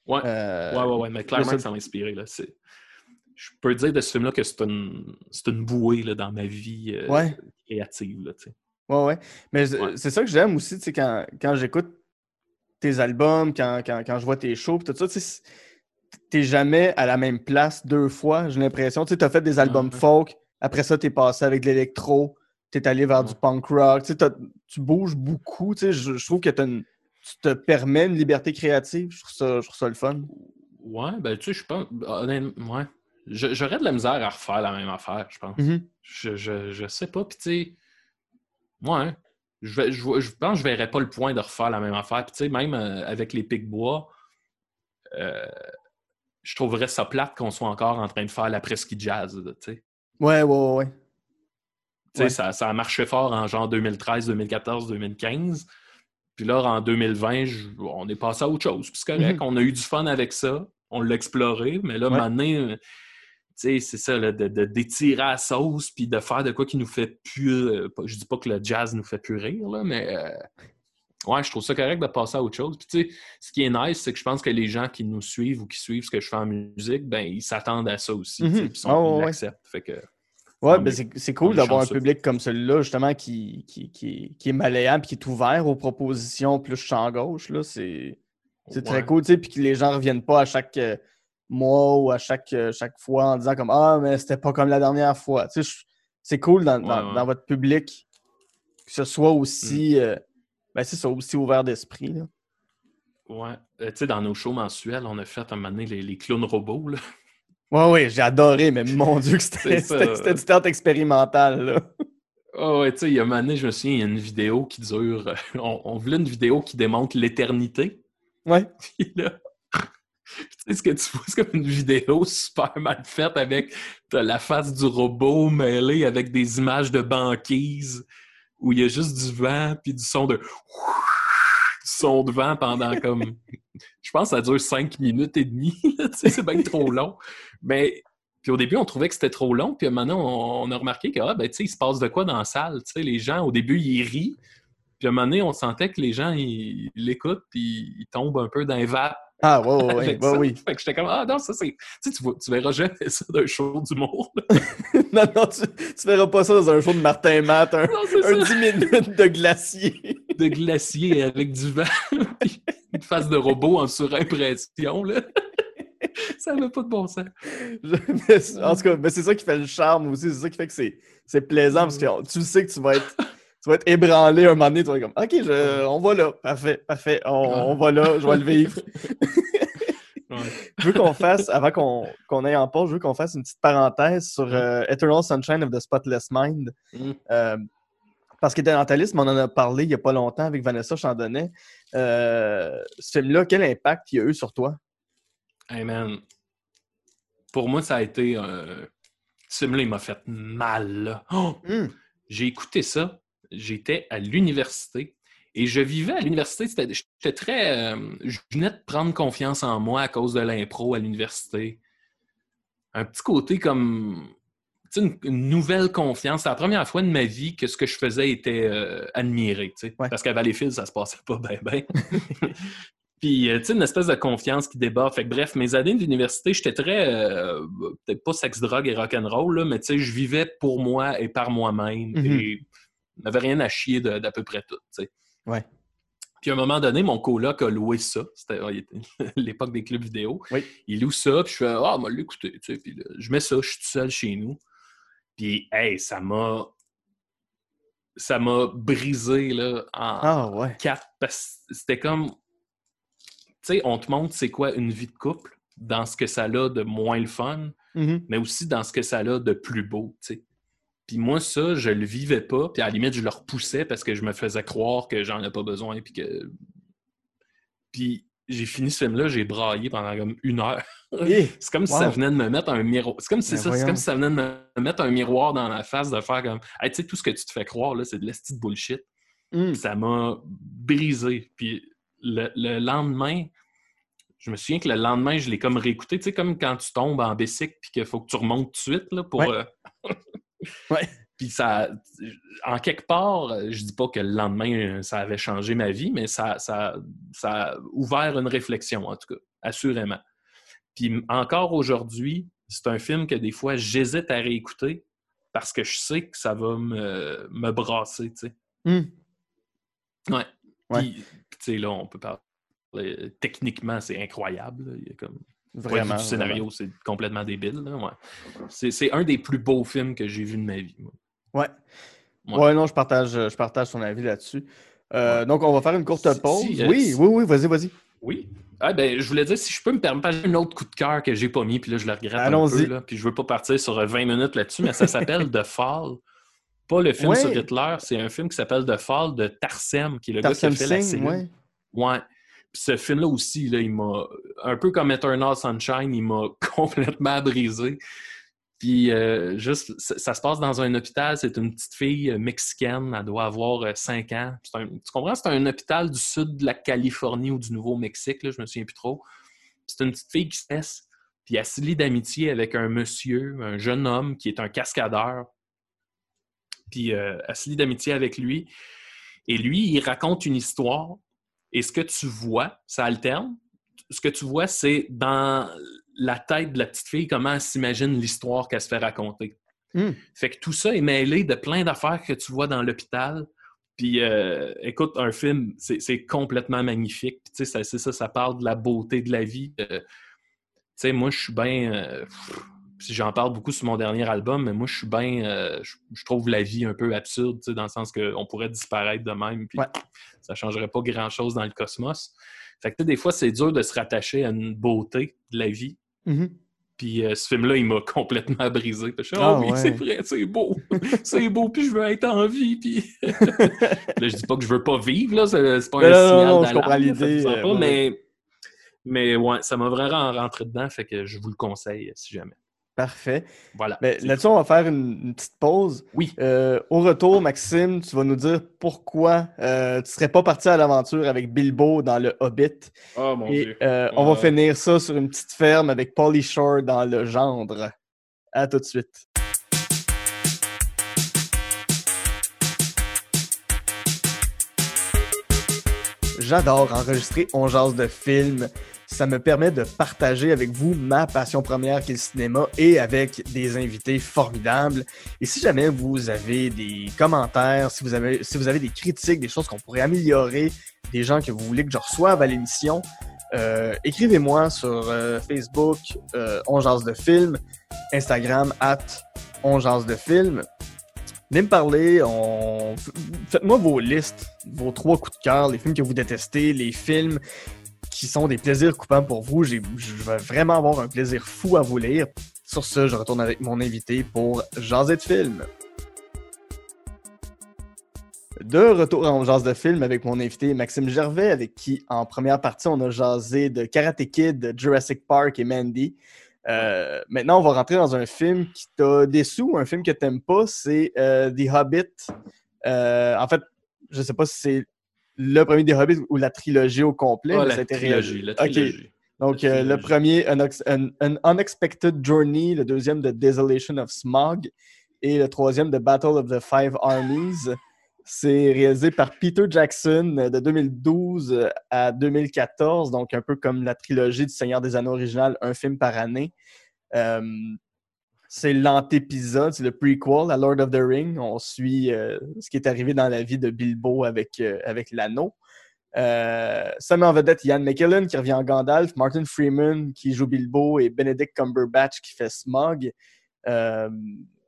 Ouais, Euh, ouais, ouais, ouais, mais clairement ça- m'a inspiré. Là. Je peux dire de ce film-là que c'est une, une bouée là, dans ma vie créative. Là, tu sais. Ouais, ouais. Mais c'est- ça que j'aime aussi, tu sais, quand, quand j'écoute tes albums, quand, quand, quand je vois tes shows, tout ça, tu sais, t'es jamais à la même place deux fois, j'ai l'impression. Tu sais, t'as fait des albums Ouais. folk, après ça, t'es passé avec de l'électro, t'es allé vers du Ouais. punk rock, tu sais, t'as- tu bouges beaucoup, tu sais, je, je trouve que une- tu te permets une liberté créative, je trouve ça, je trouve ça le fun. Ouais, ben tu sais, je pense. Honnêtement, ouais. J'aurais de la misère à refaire la même affaire, je pense. Mhm. je, je, je sais pas. Puis tu sais, ouais, je, je, je pense que je verrais pas le point de refaire la même affaire. Puis tu sais, même euh, avec les Pic-Bois, euh, je trouverais ça plate qu'on soit encore en train de faire la presqu'île jazz. Tu sais, Ouais, ouais, ouais. Tu sais, Ouais. ça, ça a marché fort en genre 2013, 2014, 2015. Puis là, en 2020, je- on est passé à autre chose. Puis c'est correct, Mhm. on a eu du fun avec ça. On l'a exploré, mais là, Ouais. maintenant, euh, tu sais, c'est ça, là, de, d'étirer à la sauce, puis de faire de quoi qui nous fait plus. euh, je dis pas que le jazz nous fait plus rire, là, mais euh, ouais, je trouve ça correct de passer à autre chose. Puis tu sais, ce qui est nice, c'est que je pense que les gens qui nous suivent ou qui suivent ce que je fais en musique, ben ils s'attendent à ça aussi, puis ils sont- Ah ouais, ils ouais. l'acceptent. Fait que, Ouais, ben c'est cool d'avoir un public comme celui-là, justement, qui, qui, qui, qui est malléable, qui est ouvert aux propositions plus champ-gauche. là, C'est très cool, tu sais, puis que les gens ne reviennent pas à chaque euh, mois ou à chaque, euh, chaque fois en disant comme Ah, mais c'était pas comme la dernière fois. Tu sais, c'est cool dans, dans- Ouais, ouais. dans votre public que ce soit aussi, euh, ben, c'est ça, aussi ouvert d'esprit. là. Ouais. Euh, tu sais, dans nos shows mensuels, on a fait un moment donné les, les clowns robots. Là. Ouais, ouais, j'ai adoré, mais mon Dieu, que c'était du théâtre expérimental. Là. Ah ouais, tu sais, il y a un moment donné, je me souviens, il y a une vidéo qui dure. euh, On, on voulait une vidéo qui démontre l'éternité. Ouais. Puis là, tu sais, ce que tu vois, c'est comme une vidéo super mal faite avec t'as la face du robot mêlée avec des images de banquise où il y a juste du vent puis du son de. du son de vent pendant comme. Je pense que ça dure cinq minutes et demie. c'est bien trop long. Mais. Puis au début, on trouvait que c'était trop long. Puis maintenant, on, on a remarqué que, ah, ben, il se passe de quoi dans la salle. Les gens, au début, ils rient. Puis à un moment donné, on sentait que les gens, ils l'écoutent, puis ils tombent un peu dans les vapes Ah, ouais, ouais, ouais, ça. oui. Fait que j'étais comme, ah non, ça c'est. Tu sais, tu, tu verras jamais ça d'un show d'humour. non, non, tu, tu verras pas ça dans un show de Martin Matt, un, Non, un ça. 10 minutes de glacier. De glacier avec du vent, puis une face de robot en surimpression, là. ça n'avait pas de bon sens. Je- en tout cas, mais c'est ça qui fait le charme aussi. C'est ça qui fait que c'est, c'est plaisant parce que tu sais que tu vas être, tu vas être ébranlé un moment donné. Tu vas être comme, OK, je- on va là. Parfait, parfait. On, on va là. Je vais le vivre. Ouais. Je veux qu'on fasse, avant qu'on, aille en pause, je veux qu'on fasse une petite parenthèse sur euh, Eternal Sunshine of the Spotless Mind. Mm. Euh, Parce que dans ta liste, mais on en a parlé il n'y a pas longtemps avec Vanessa Chandonnet. Euh, ce film-là, quel impact il a eu sur toi? Hey man, pour moi, ça a été. Euh, ce film-là, il m'a fait mal. Oh! Hmm. J'ai écouté ça. J'étais à l'université et je vivais à l'université. J'étais très. euh, je venais de prendre confiance en moi à cause de l'impro à l'université. Un petit côté comme. tu sais, Une, une nouvelle confiance. C'est la première fois de ma vie que ce que je faisais était euh, admiré. tu sais. Ouais. Parce qu'à Valleyfield, ça se passait pas bien, bien. Puis, euh, tu sais, une espèce de confiance qui débat. Fait que, bref, mes années d'université, j'étais très, euh, peut-être pas sexe, drogue et rock'n'roll, là, mais tu sais, je vivais pour moi et par moi-même. Mhm. Et je n'avais rien à chier d'à peu près tout, tu sais. Ouais. Puis, à un moment donné, mon coloc a loué ça. C'était l'époque des clubs vidéo. Oui. Il loue ça, puis je fais « Ah, moi, l'écouter, tu sais. Puis là, je mets ça, je suis tout seul chez nous. Puis, hey, ça m'a... Ça m'a brisé, là, en, Ah ouais. quatre parce que c'était comme tu sais on te montre c'est quoi une vie de couple dans ce que ça a de moins le fun Mhm. mais aussi dans ce que ça a de plus beau tu sais puis moi ça je le vivais pas puis à la limite je le repoussais parce que je me faisais croire que j'en ai pas besoin puis que puis j'ai fini ce film là j'ai braillé pendant comme une heure c'est comme si ça venait de me mettre un miroir. C'est comme si Ben ça, c'est comme si ça venait de me mettre un miroir dans la face, de faire comme Hey, tu sais, tout ce que tu te fais croire, là, c'est de l'esti de bullshit. hmm. Puis ça m'a brisé. Puis le, le lendemain, je me souviens que le lendemain, je l'ai comme réécouté. Tu sais, comme quand tu tombes en bicycle puis qu'il faut que tu remontes tout de suite là, pour. Ouais. euh, Ouais. Puis ça. En quelque part, je dis pas que le lendemain, ça avait changé ma vie, mais ça, ça, ça a ouvert une réflexion, en tout cas, assurément. Puis encore aujourd'hui, c'est un film que des fois, j'hésite à réécouter parce que je sais que ça va me, me brasser, tu sais. Hmm. Ouais. Ouais. Puis, tu sais, là, on peut parler. Techniquement, c'est incroyable. là. Il y a comme. Vraiment. du scénario, c'est complètement débile. là, ouais. C'est un des plus beaux films que j'ai vu de ma vie. moi. Ouais. Ouais. Ouais, non, je partage, je partage son avis là-dessus. Euh, Ouais. Donc, on va faire une courte Si- pause. si, euh, oui, oui, oui, vas-y, vas-y. Oui. Ah, ben, je voulais dire, si je peux me permettre, j'ai un autre coup de cœur que j'ai pas mis, puis là, je le regrette un Allons-y. peu. Là, puis je veux pas partir sur euh, 20 minutes là-dessus, mais ça s'appelle The Fall. Pas le film Ouais. sur Hitler, c'est un film qui s'appelle The Fall de Tarsem, qui est le gars qui a fait la ouais. Ouais. Ce film-là aussi, il m'a. Un peu comme Eternal Sunshine, il m'a complètement brisé. Puis euh, juste, ça, se passe dans un hôpital, c'est une petite fille euh, mexicaine, elle doit avoir 5 ans. C'est un- tu comprends? C'est un hôpital du sud de la Californie ou du Nouveau-Mexique, je me souviens plus trop. C'est une petite fille qui se laisse, puis elle se lie d'amitié avec un monsieur, un jeune homme qui est un cascadeur. Puis euh, elle se lie d'amitié avec lui. Et lui, il raconte une histoire. Et ce que tu vois, ça alterne. Ce que tu vois, c'est dans la tête de la petite fille, comment elle s'imagine l'histoire qu'elle se fait raconter. Hmm. Fait que tout ça est mêlé de plein d'affaires que tu vois dans l'hôpital. Puis, euh, écoute, un film, c'est c'est complètement magnifique. Puis, tu sais, ça- c'est ça, ça parle de la beauté de la vie. Euh, tu sais, moi, je suis bien. euh, j'en parle beaucoup sur mon dernier album, mais moi, je suis bien. euh, je, je trouve la vie un peu absurde, dans le sens qu'on pourrait disparaître de même, puis Ouais. ça changerait pas grand-chose dans le cosmos. Fait que, des fois, c'est dur de se rattacher à une beauté de la vie. Mhm. Puis euh, ce film-là, il m'a complètement brisé. Puis je suis, Ah, oh oui, ouais. c'est vrai, c'est beau. c'est beau, puis je veux être en vie. Puis... là, je dis pas que je veux pas vivre, là. C'est, pas Non, un non, signal d'alarme, l'idée, euh, mais... mais ouais, ça m'a vraiment rentré dedans, fait que je vous le conseille si jamais. Parfait. Voilà. Ben, C'est Là-dessus, on va faire une, une petite pause. Oui. Euh, au retour, Maxime, tu vas nous dire pourquoi euh, tu serais pas parti à l'aventure avec Bilbo dans le Hobbit. Oh mon Et euh, on va finir ça sur une petite ferme avec Polly Shore dans le gendre. À tout de suite. J'adore enregistrer On jase de films. Ça me permet de partager avec vous ma passion première qui est le cinéma et avec des invités formidables. Et si jamais vous avez des commentaires, si vous avez, si vous avez des critiques, des choses qu'on pourrait améliorer, des gens que vous voulez que je reçoive à l'émission, euh, écrivez-moi sur euh, Facebook, euh, de film, Instagram, at On jase de film. Venez me parler, faites-moi vos listes, vos trois coups de cœur, les films que vous détestez, les films qui sont des plaisirs coupants pour vous. Je vais vraiment avoir un plaisir fou à vous lire. Sur ce, je retourne avec mon invité pour Jaser de film. De retour en jazz de film avec mon invité Maxime Gervais, avec qui, en première partie, on a jasé de Karate Kid, Jurassic Park et Mandy. Euh, maintenant, on va rentrer dans un film qui t'a déçu, un film que t'aimes pas, c'est euh, The Hobbit. Euh, en fait, je sais pas si c'est le premier The Hobbit ou la trilogie au complet. Mais la, trilogie, la. Donc, La euh, le premier, An, Unex- An- An Unexpected Journey, le deuxième, The Desolation of Smog, et le troisième, The Battle of the Five Armies. C'est réalisé par Peter Jackson euh, de 2012 à 2014, donc un peu comme la trilogie du Seigneur des Anneaux original, un film par année. Euh, c'est l'antépisode, c'est le prequel à Lord of the Ring. On suit euh, ce qui est arrivé dans la vie de Bilbo avec, euh, avec l'anneau. Euh, ça met en vedette Ian McKellen qui revient en Gandalf, Martin Freeman qui joue Bilbo et Benedict Cumberbatch qui fait Smog. Euh,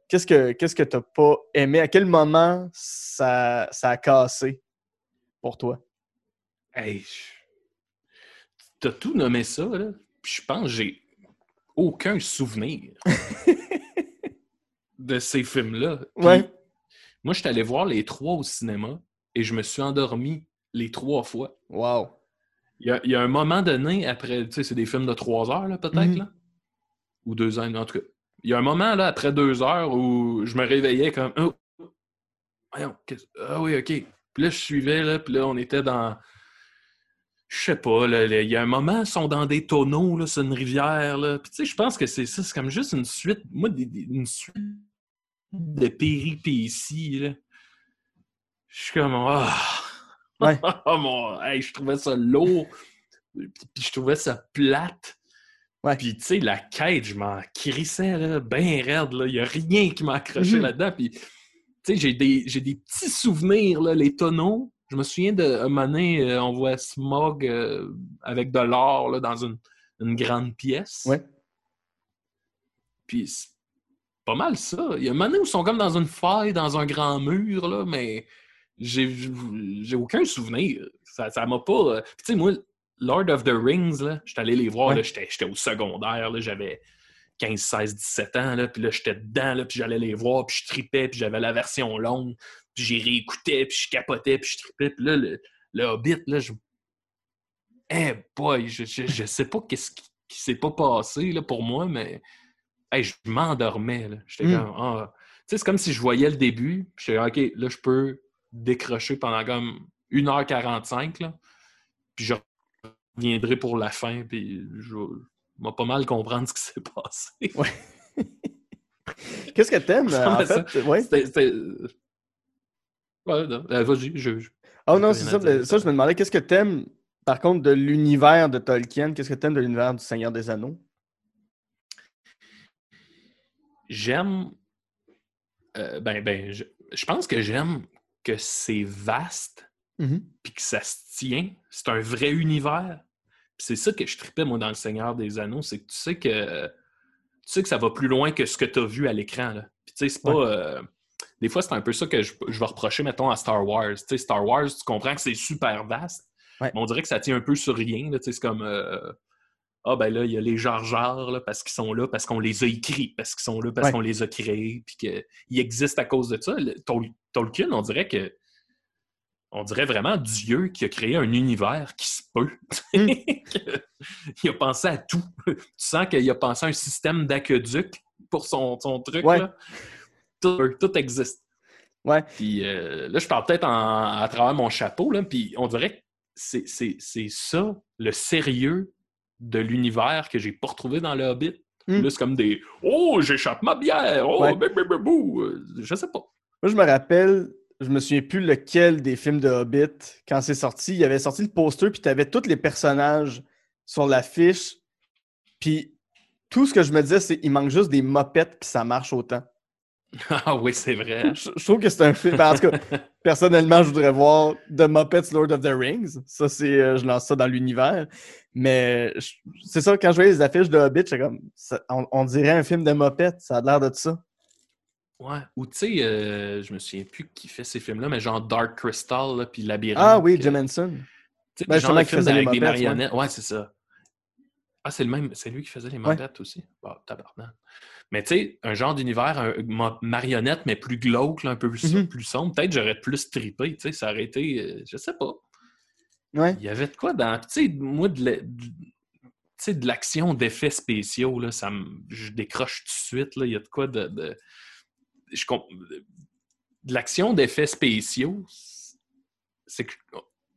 qu'est-ce que qu'est-ce que pas aimé? À quel moment ça, ça a cassé pour toi? Hey, t'as tout nommé ça, là. Puis je pense que j'ai aucun souvenir de ces films-là. Ouais. Moi, je suis allé voir les trois au cinéma et je me suis endormi les trois fois. Wow. Il y a, il y a un moment donné, après, tu sais, c'est des films de trois heures, là, peut-être, là? Ou deux heures, en tout cas. Il y a un moment, là, après deux heures, où je me réveillais comme... Oh, voyons, ah oui, OK. Puis là, je suivais, là, puis là, on était dans... Je sais pas, il y a un moment, ils sont dans des tonneaux, là, sur une rivière, là. Puis tu sais, je pense que c'est ça, c'est comme juste une suite, moi, des- des- une suite de péripéties, là. Je suis comme... Ah! Ouais. oh mon... Hey, je trouvais ça lourd. Puis, puis je trouvais ça plate. Ouais. Puis, tu sais, la quête, je m'en crissais, là, bien raide. Il n'y a rien qui m'a accroché Mhm. là-dedans. Puis, tu sais, j'ai des, petits souvenirs, là, les tonneaux. Je me souviens de un moment donné, euh, on voit Smog euh, avec de l'or, dans une, une grande pièce. Ouais. Puis, c'est pas mal ça. Il y a un moment donné où ils sont comme dans une faille, dans un grand mur, là, mais j'ai aucun souvenir. Ça m'a pas. euh, Tu sais, moi, Lord of the Rings, là, j'étais allé les voir, Ouais. j'étais au secondaire, j'avais 15, 16, 17 ans, là, puis là, j'étais dedans, là, puis j'allais les voir, puis je tripais, puis j'avais la version longue, puis j'y réécoutais, puis je capotais, puis je tripais, puis là, le, le Hobbit, là, je... Eh boy, je, je, je sais pas qu'est-ce qui, qui s'est pas passé, là, pour moi, mais... Hey, je m'endormais, là. J'étais Mm. comme... ah. Tu sais, c'est comme si je voyais le début, puis j'étais OK, là, je peux décrocher pendant comme 1h45, là, puis je reviendrai pour la fin, puis je vais pas mal comprendre ce qui s'est passé. Qu'est-ce que t'aimes en fait? Ouais. Ouais, non, euh, vas-y, je... je- Oh non, c'est ça. dire. mais Ça, je me demandais, qu'est-ce que t'aimes, par contre, de l'univers de Tolkien? Qu'est-ce que t'aimes de l'univers du Seigneur des Anneaux? J'aime... euh, ben, ben, je, je pense que j'aime que c'est vaste, Mhm. puis que ça se tient. C'est un vrai univers. C'est ça que je tripais, moi, dans Le Seigneur des Anneaux, c'est que tu sais que tu sais que ça va plus loin que ce que tu as vu à l'écran. là. Puis tu sais, c'est pas... euh, des fois, c'est un peu ça que je, je vais reprocher, mettons, à Star Wars. Tu sais, Star Wars, tu comprends que c'est super vaste, Ouais. mais on dirait que ça tient un peu sur rien. c'est comme... euh, ah ben là, il y a les Jar parce qu'ils sont là, parce qu'on les a écrits, parce qu'ils sont là, parce Ouais. qu'on les a créés, puis qu'ils existent à cause de ça. Le- Tol- Tolkien, on dirait que on dirait vraiment Dieu qui a créé un univers qui se peut. Mm. il a pensé à tout. tu sens qu'il a pensé à un système d'aqueduc pour son, son truc. Ouais. là. Tout, tout existe. Ouais. Puis euh, là, je parle peut-être à travers mon chapeau, là, puis on dirait que c'est, c'est- c'est ça, le sérieux de l'univers que j'ai pas retrouvé dans le Hobbit. Mm. Là, c'est comme des Oh, j'échappe ma bière! Oh, Ouais. bou! Euh, Je sais pas. Moi, je me rappelle, je me souviens plus lequel des films de Hobbit, quand c'est sorti, il y avait sorti le poster, puis tu avais tous les personnages sur l'affiche. Puis tout ce que je me disais, c'est il manque juste des mopettes, puis ça marche autant. Ah oui, c'est vrai. Je, je trouve que c'est un film. en tout cas, personnellement, je voudrais voir The Muppets Lord of the Rings. Ça, c'est. euh, je lance ça dans l'univers. Mais c'est ça, quand je voyais les affiches de Hobbit, j'étais comme. ça- on, on dirait un film de Muppets. Ça a l'air de ça. Ouais. Ou tu sais, euh, je me souviens plus qui fait ces films-là, mais genre Dark Crystal, là, puis Labyrinthe. Ah oui, que- Jim Henson. Tu sais, Ben, des justement, de avec des Muppets, ouais. marionnettes. Ouais, c'est ça. Ah, c'est le même, c'est lui qui faisait les modettes aussi? Bah, tabarnak. Mais tu sais, un genre d'univers, un, ma- marionnette, mais plus glauque, là, un peu plus, Mhm. plus sombre. Peut-être j'aurais plus trippé, tu sais, ça aurait été, euh, je sais pas. Ouais. Il y avait de quoi dans, tu sais, moi, de la- de- de l'action d'effets spéciaux, là, ça me, je décroche tout de suite, là, il y a de quoi de... de je comp- de l'action d'effets spéciaux, c'est que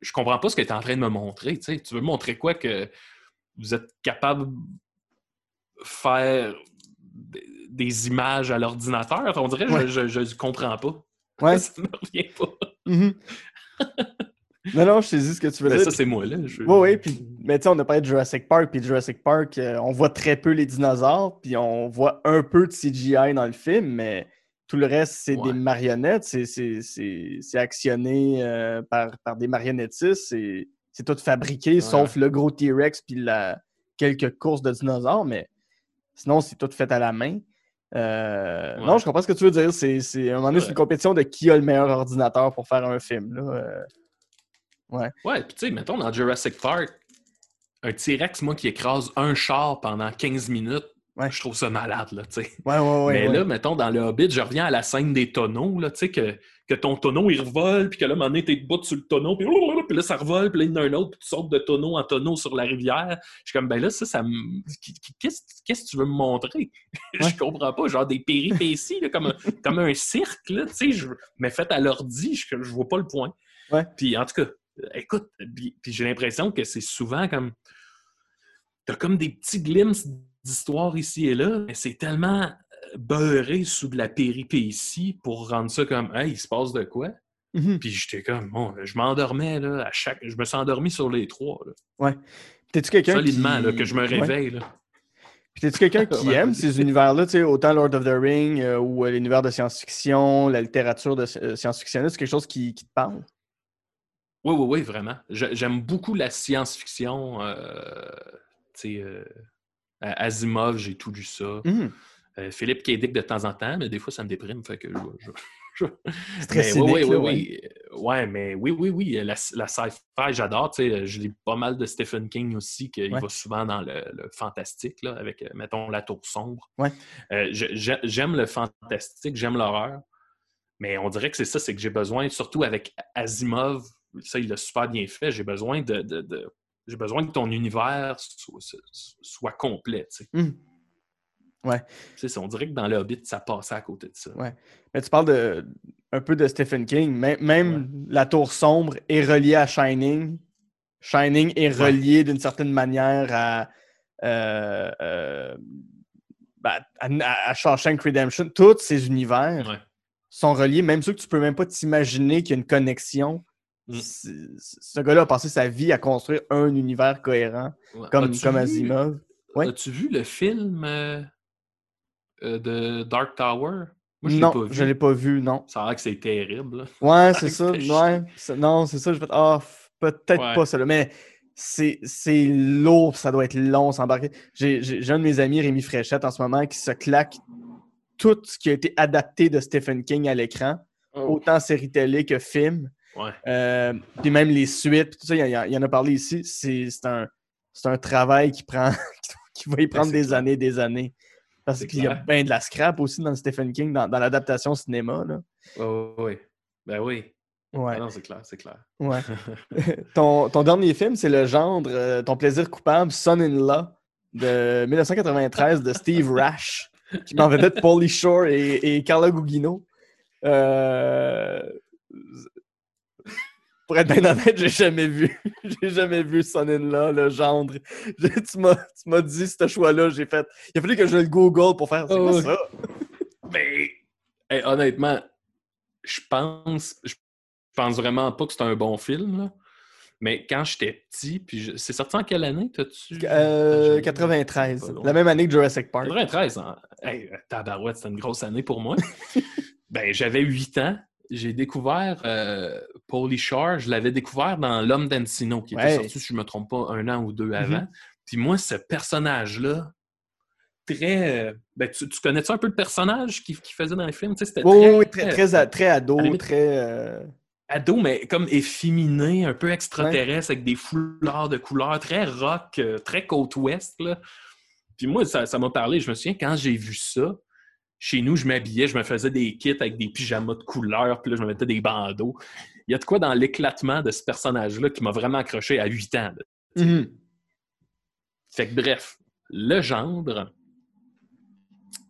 je comprends pas ce que tu es en train de me montrer, tu sais. Tu veux me montrer quoi que vous êtes capable de faire des- images à l'ordinateur? On dirait Ouais. je, je comprends pas. Ouais. ça me revient pas. Mhm. non, non, je sais ce que tu veux Ben, dire. ça, c'est moi, là. Je- Oui, oui, puis, mais tu sais, on a parlé de Jurassic Park, puis Jurassic Park, euh, on voit très peu les dinosaures, puis on voit un peu de CGI dans le film, mais tout le reste, c'est Ouais. des marionnettes, c'est, actionné euh, par, par des marionnettistes, c'est, c'est tout fabriqué, sauf le gros T-Rex, puis la, quelques courses de dinosaures, mais sinon, c'est tout fait à la main. Euh, Ouais. Non, je comprends ce que tu veux dire. C'est, c'est, à un moment donné, c'est Ouais. une compétition de qui a le meilleur ordinateur pour faire un film. Là. euh. Ouais, puis tu sais, mettons dans Jurassic Park, un T-Rex, moi, qui écrase un char pendant 15 minutes, Ouais. je trouve ça malade, là, tu sais. Ouais, ouais, ouais. Mais ouais. là, mettons, dans le Hobbit, je reviens à la scène des tonneaux, là, tu sais, que, que ton tonneau, il revole, puis que là, à un moment donné, t'es debout sur le tonneau, puis, là, ça revole, puis là, il y en a un autre, puis tu sautes de tonneau en tonneau sur la rivière. Je suis comme, ben là, ça, ça me... Qu'est-ce que tu veux me montrer? Ouais. je comprends pas, genre des péripéties, là, comme, un, comme un cirque, là, tu sais, je- mais fait à l'ordi, je, je vois pas le point. Ouais. Puis, en tout cas, écoute, puis, puis j'ai l'impression que c'est souvent comme... T'as comme des petits glimpses d'histoire ici et là, mais c'est tellement beurré sous de la péripétie pour rendre ça comme Hey, il se passe de quoi? Mhm. Puis j'étais comme bon, je m'endormais là, à chaque. Je me suis endormi sur les trois. là. T'es-tu quelqu'un Solidement, qui... là, que je me Ouais. réveille. Là. Puis t'es-tu quelqu'un qui Ouais, aime ces univers-là, tu sais, autant Lord of the Ring euh, ou euh, l'univers de science-fiction, la littérature de euh, science-fictionniste, c'est quelque chose qui, qui te parle? Oui, oui, oui, vraiment. J'aime beaucoup la science-fiction. tu sais, Asimov, j'ai tout lu ça. Mhm. Euh, Philippe K. Dick de temps en temps, mais des fois, ça me déprime. Fait que je- très Mais cynique, oui, oui, là, oui, oui. Ouais, mais oui, oui, oui. La, la sci-fi, j'adore. Tu sais, je lis pas mal de Stephen King aussi, qu'il Ouais. va souvent dans le, le fantastique, là, avec, euh, mettons, La Tour Sombre. Ouais. Euh, j'aime le fantastique, j'aime l'horreur. Mais on dirait que c'est ça, c'est que j'ai besoin, surtout avec Asimov, ça, il l'a super bien fait, j'ai besoin de. de- de- j'ai besoin que ton univers soit, soit complet. tu Mhm. Tu sais, on dirait que dans le Hobbit, ça passait à côté de ça. Ouais. Mais tu parles de, un peu de Stephen King. Même, même La Tour Sombre est reliée à Shining. Shining est Ouais. relié d'une certaine manière à, euh, euh, ben, à, à Shawshank Redemption. Tous ces univers Ouais. sont reliés, même ceux que tu peux même pas t'imaginer qu'il y a une connexion. Mm. C'est- Ce gars-là a passé sa vie à construire un univers cohérent, Ouais. comme, comme vu- Asimov. Ouais. As-tu vu le film euh, de Dark Tower? Moi, je non, pas vu. je l'ai pas vu, non. Ça a l'air que c'est terrible. là. Ouais, c'est ça. Ouais, non, c'est ça. Je vais ah, peut-être Ouais. pas ça, mais c'est lourd, ça doit être long s'embarquer. J'ai un de mes amis, Rémi Fréchette, en ce moment, qui se claque tout ce qui a été adapté de Stephen King à l'écran, autant série télé que film. Ouais. Euh, puis même les suites, tout ça, il y, en- il y en a parlé ici. C'est un, un travail qui prend qui va y prendre des années des années. Parce qu'il y a bien de la scrap aussi dans le Stephen King, dans, dans l'adaptation cinéma. Là. Ouais, ouais. Ben oui. Ouais. Ah non, c'est clair, c'est clair. Ouais. ton, ton dernier film, c'est le gendre euh, Ton plaisir coupable, Son-in-Law, de 1993 de Steve Rash, qui m'en vedette Paulie Shore et, et Carla Gugino. Euh, Pour être bien honnête, j'ai jamais vu. j'ai jamais vu Son-in-Law, le gendre. Tu m'as tu m'as dit ce choix-là, j'ai fait. Il a fallu que je le Google pour faire. C'est quoi Oh, ça? Mais hey, honnêtement, je pense, je pense vraiment pas que c'est un bon film. là. Mais quand j'étais petit, puis je- c'est sorti en quelle année, t'as-tu? Euh, Je- 93. Pas loin. La même année que Jurassic Park. 93, hein? Hey, tabarouette, c'était une grosse année pour moi. ben, j'avais 8 ans. J'ai découvert euh, Paulie Shore. Je l'avais découvert dans L'Homme d'Encino, qui était sorti, si je ne me trompe pas, un an ou deux Mhm. avant. Puis moi, ce personnage-là, très. euh, Ben, tu, tu connais-tu un peu le personnage qu'il faisait dans le film? Tu sais, C'était Oui, très, oui, oui, très, très ado, limite- très. euh, ado, mais comme efféminé, un peu extraterrestre, avec des foulards de couleurs, très rock, euh, très côte ouest. Là. Puis moi, ça m'a parlé. Je me souviens, quand j'ai vu ça, chez nous, je m'habillais, je me faisais des kits avec des pyjamas de couleurs, puis là, je me mettais des bandeaux. Il y a de quoi dans l'éclatement de ce personnage-là qui m'a vraiment accroché à 8 ans. là. Mhm. Fait que bref, le gendre.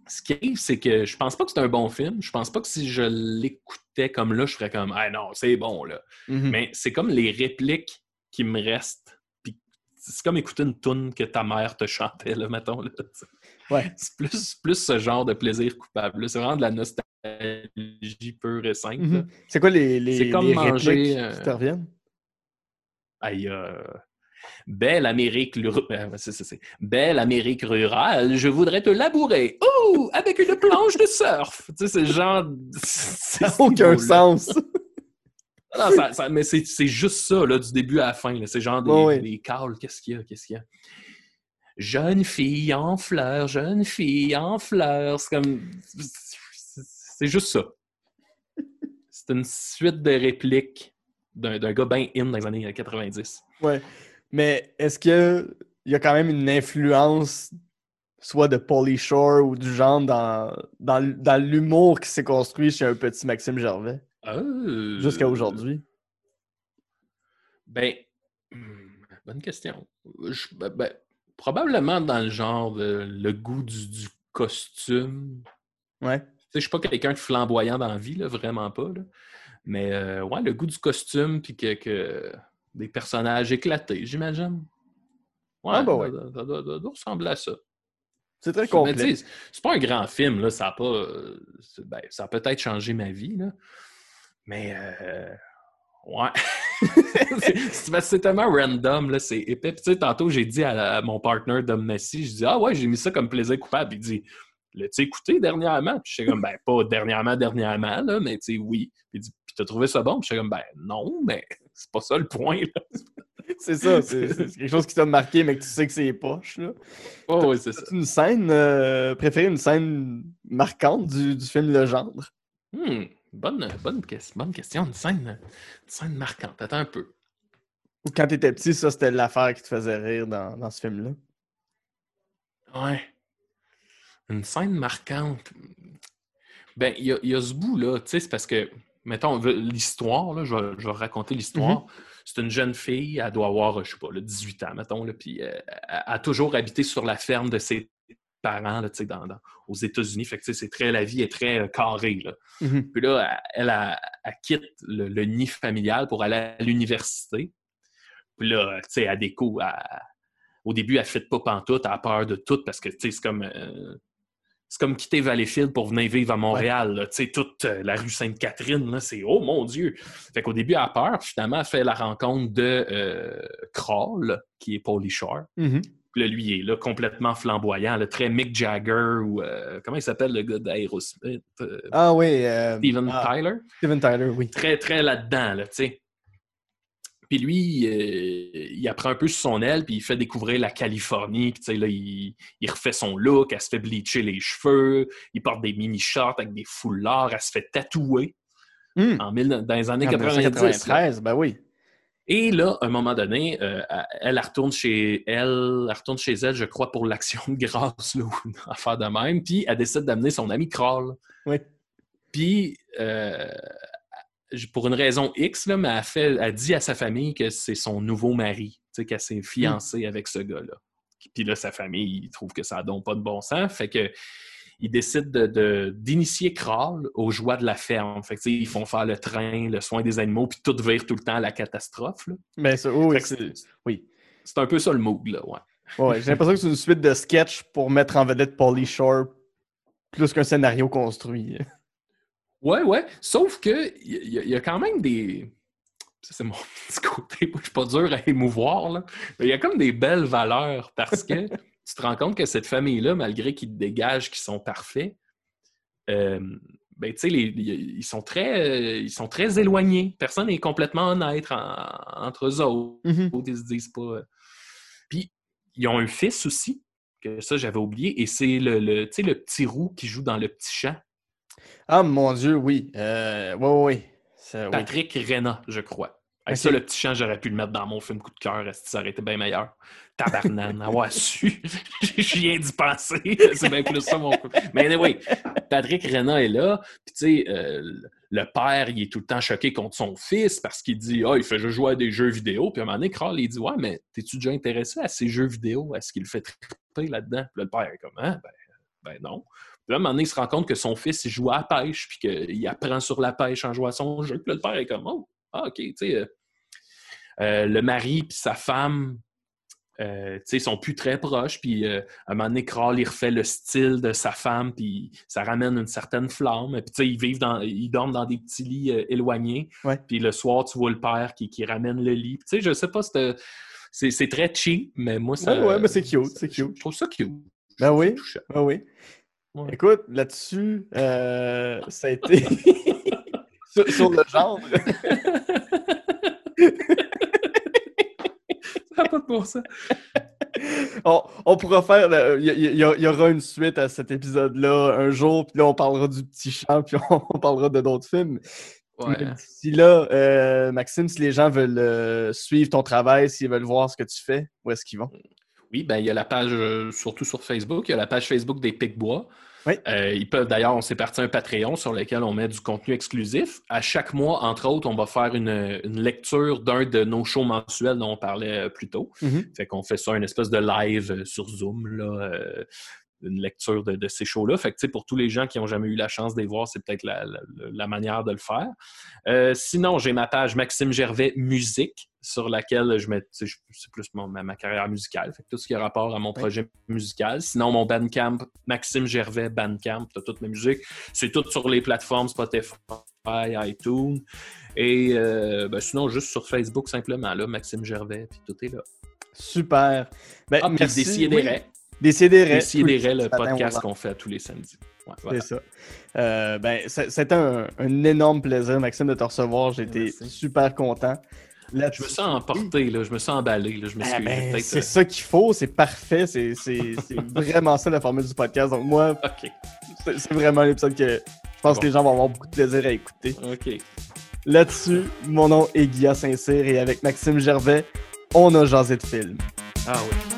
Ce qui arrive, c'est que je pense pas que c'est un bon film. Je pense pas que si je l'écoutais comme là, je ferais comme Ah non, c'est bon là. Mhm. Mais c'est comme les répliques qui me restent. Puis c'est comme écouter une toune que ta mère te chantait, là, mettons. Là. Ouais. C'est plus, plus ce genre de plaisir coupable. C'est vraiment de la nostalgie pure et simple. là. Mhm. C'est quoi les, les, C'est comme les manger, euh, qui te reviennent? Aïe, euh, Belle Amérique, euh, c'est- c'est- c'est- Belle Amérique rurale, je voudrais te labourer. Oh, avec une planche de surf. Tu sais, c'est genre. Ça n'a aucun sens. Non, ça- ça- mais c'est juste ça, là, du début à la fin. C'est genre des, Ouais, ouais. des cales. Qu'est-ce qu'il y a? Qu'est-ce qu'il y a? Jeune fille en fleurs, jeune fille en fleurs. C'est comme. c'est- juste ça. C'est une suite de répliques d'un gars bien in dans les années 90. Ouais. Mais est-ce qu'il y a quand même une influence, soit de Pauly Shore ou du genre, dans, dans, dans l'humour qui s'est construit chez un petit Maxime Gervais? Euh, jusqu'à aujourd'hui? Ben, hmm, bonne question. Je- ben, ben, probablement dans le genre de le goût du, du costume. Ouais. Je suis pas quelqu'un de flamboyant dans la vie, là, vraiment pas. là. Mais euh, ouais, le goût du costume, puis que, que des personnages éclatés, j'imagine. Ouais, Ah, bah ouais. ça, ça doit, ressembler à ça. C'est très complet. c'est pas un grand film, là. Ça a pas. euh, ben, ça a peut-être changé ma vie, là. Mais euh, ouais. c'est tellement random, là. C'est épais. Puis, tu sais, tantôt, j'ai dit à, la- à mon partner Dom Messi, je dis Ah ouais, j'ai mis ça comme plaisir coupable. Il dit L'as-tu écouté dernièrement? Puis je suis comme ben pas dernièrement, dernièrement, là, mais tu sais, oui. Puis il dit Puis t'as trouvé ça bon? Puis je suis comme ben non, mais c'est pas ça le point. Là. C'est ça, c'est quelque chose qui t'a marqué, mais que tu sais que c'est poche. Là. Oh, oui, c'est ça. Une scène euh, préférée, une scène marquante du, du film Le Gendre? Hmm, bonne, bonne, bonne question. Une scène, une scène marquante. Attends un peu. Quand t'étais petit, ça, c'était l'affaire qui te faisait rire dans, dans ce film-là? Ouais. Une scène marquante. Ben, il y a, il y a ce bout-là, tu sais, c'est parce que, mettons, l'histoire, là, je vais, je vais raconter l'histoire. C'est une jeune fille, elle doit avoir, je sais pas, là, 18 ans, mettons, là, puis euh, elle a toujours habité sur la ferme de ses parents, là, dans, dans- aux États-Unis. Fait que, c'est très, la vie est très euh, carrée, là. Mhm. Puis là, elle, elle, elle quitte le, le nid familial pour aller à l'université. Puis là, tu sais, elle découvre. elle- au début, elle ne fait pas pantoute, elle a peur de tout parce que, c'est comme. euh, c'est comme quitter Valleyfield pour venir vivre à Montréal. Tu sais, toute euh, la rue Sainte-Catherine, c'est oh mon Dieu! Fait qu'au début, elle a peur. Puis finalement, elle fait la rencontre de euh, Kroll, qui est Paulie Shore. Mhm. Puis là, lui, il est là complètement flamboyant, là, très Mick Jagger ou. euh, comment il s'appelle le gars d'Aerosmith? Euh, Ah oui. euh, Steven ah, Tyler? Steven Tyler, oui. très, très là-dedans, là, tu sais. Puis lui, euh, il apprend un peu sur son aile, puis il fait découvrir la Californie. Puis, tu sais, là, il, il refait son look, elle se fait bleacher les cheveux, il porte des mini-shorts avec des foulards, elle se fait tatouer Hmm. en mille- dans les années En 90. là. 1993, ben oui. Et là, à un moment donné, euh, elle, elle retourne chez elle, elle retourne chez elle, je crois, pour l'action de grâce, là, ou une affaire de même. Puis elle décide d'amener son ami Kroll. Oui. Puis, euh, pour une raison X, là, mais elle, fait, elle dit à sa famille que c'est son nouveau mari, qu'elle s'est fiancée avec ce gars-là. Puis là, sa famille, il trouve que ça n'a pas de bon sens. Fait que il décide de- de- d'initier Kral aux joies de la ferme. Fait que, ils font faire le train, le soin des animaux, puis tout vire tout le temps à la catastrophe. là. Mais ça, oui, c'est- oui. Un peu ça le mood, là, ouais. Ouais, j'ai l'impression que c'est une suite de sketchs pour mettre en vedette Pauly Shore plus qu'un scénario construit. Ouais, ouais. Sauf que il y, a- il y a quand même des. Ça, c'est mon petit côté. Je suis pas dur à émouvoir, là. Il y a comme des belles valeurs parce que tu te rends compte que cette famille-là, malgré qu'ils te dégagent qu'ils sont parfaits, euh, ben, les- les- ils, sont très, euh, ils sont très éloignés. Personne n'est complètement honnête en- entre eux autres. Mhm. Ils se disent pas. euh. Puis, ils ont un fils aussi, que ça, j'avais oublié, et c'est le, le, petit roux qui joue dans le petit champ. Ah mon dieu, oui. Euh, ouais. Ça, oui. Patrick Rena, je crois. Ça, le petit chant, j'aurais pu le mettre dans mon film coup de cœur. est-ce que Ça aurait été bien meilleur? Tabarnane, avoir su. J'ai rien d'y penser. C'est bien plus ça, mon coup. Mais anyway, Patrick Rena est là. Puis, tu sais, euh, le père, il est tout le temps choqué contre son fils parce qu'il dit Ah, il fait juste jouer à des jeux vidéo. Puis, à un moment donné, Carl, il dit Ouais, mais t'es-tu déjà intéressé à ces jeux vidéo? Est-ce qu'il le fait triper là-dedans? Puis là, le père est comme Hein, ben, ben non. Puis là, à un moment donné, il se rend compte que son fils, il joue à la pêche, puis qu'il apprend sur la pêche en jouant à son jeu. Puis là, le père est comme, oh, ah, OK, tu sais. euh, euh, le mari puis sa femme, euh, tu sais, ils sont plus très proches. Puis euh, à un moment donné, Kral, il refait le style de sa femme, puis ça ramène une certaine flamme. Puis tu sais, ils vivent dans, ils dorment dans des petits lits euh, éloignés. Puis le soir, tu vois le père qui, qui ramène le lit. Tu sais, je sais pas, c'est, c'est, très cheap, mais moi, ça... Ouais, ouais, mais c'est cute, c'est je- cute. Je trouve ça cute. Ben oui. Ah oui. Ouais. Écoute, là-dessus, ça a été. sur, sur le genre. Ça n'a pas de bon sens. on, on pourra faire. Il y, aura une suite à cet épisode-là un jour, puis là, on parlera du petit chant, puis on, on parlera de d'autres films. Ouais. D'ici là, euh, Maxime, si les gens veulent euh, suivre ton travail, s'ils veulent voir ce que tu fais, où est-ce qu'ils vont? Oui, ben, il y a la page, euh, surtout sur Facebook, il y a la page Facebook des Picbois. Oui. Euh, ils peuvent, d'ailleurs, on s'est parti un Patreon sur lequel on met du contenu exclusif. À chaque mois, entre autres, on va faire une, une lecture d'un de nos shows mensuels dont on parlait euh, plus tôt. Mhm. Fait qu'on fait ça, une espèce de live euh, sur Zoom, là, euh, une lecture de, de ces shows-là. Fait que, tu pour tous les gens qui n'ont jamais eu la chance de les voir, c'est peut-être la, la- la manière de le faire. Euh, sinon, j'ai ma page Maxime Gervais Musique, sur laquelle je mets, tu c'est plus mon- ma, ma carrière musicale. Fait que tout ce qui a rapport à mon projet musical. Sinon, mon Bandcamp, Maxime Gervais Bandcamp, t'as toutes mes musiques. C'est tout sur les plateformes Spotify, iTunes. Et euh, ben, sinon, juste sur Facebook, simplement, là, Maxime Gervais, puis tout est là. Super. Ben, Ah, merci. Des Oui, Décidérez. Le podcast qu'on fait tous les samedis. Ouais, voilà. C'est ça. Euh, ben, c'était un, un énorme plaisir, Maxime, de te recevoir. Merci. super content. Là, Je me sens emporté, là, je me sens emballé. Là, je Ah, ben, c'est euh, ça qu'il faut, c'est parfait, c'est c'est- c'est vraiment ça la formule du podcast. Donc moi, c'est vraiment l'épisode que je pense Bon. que les gens vont avoir beaucoup de plaisir à écouter. OK. Là-dessus, mon nom est Guillaume Saint-Cyr et avec Maxime Gervais, on a jasé de film. Ah oui.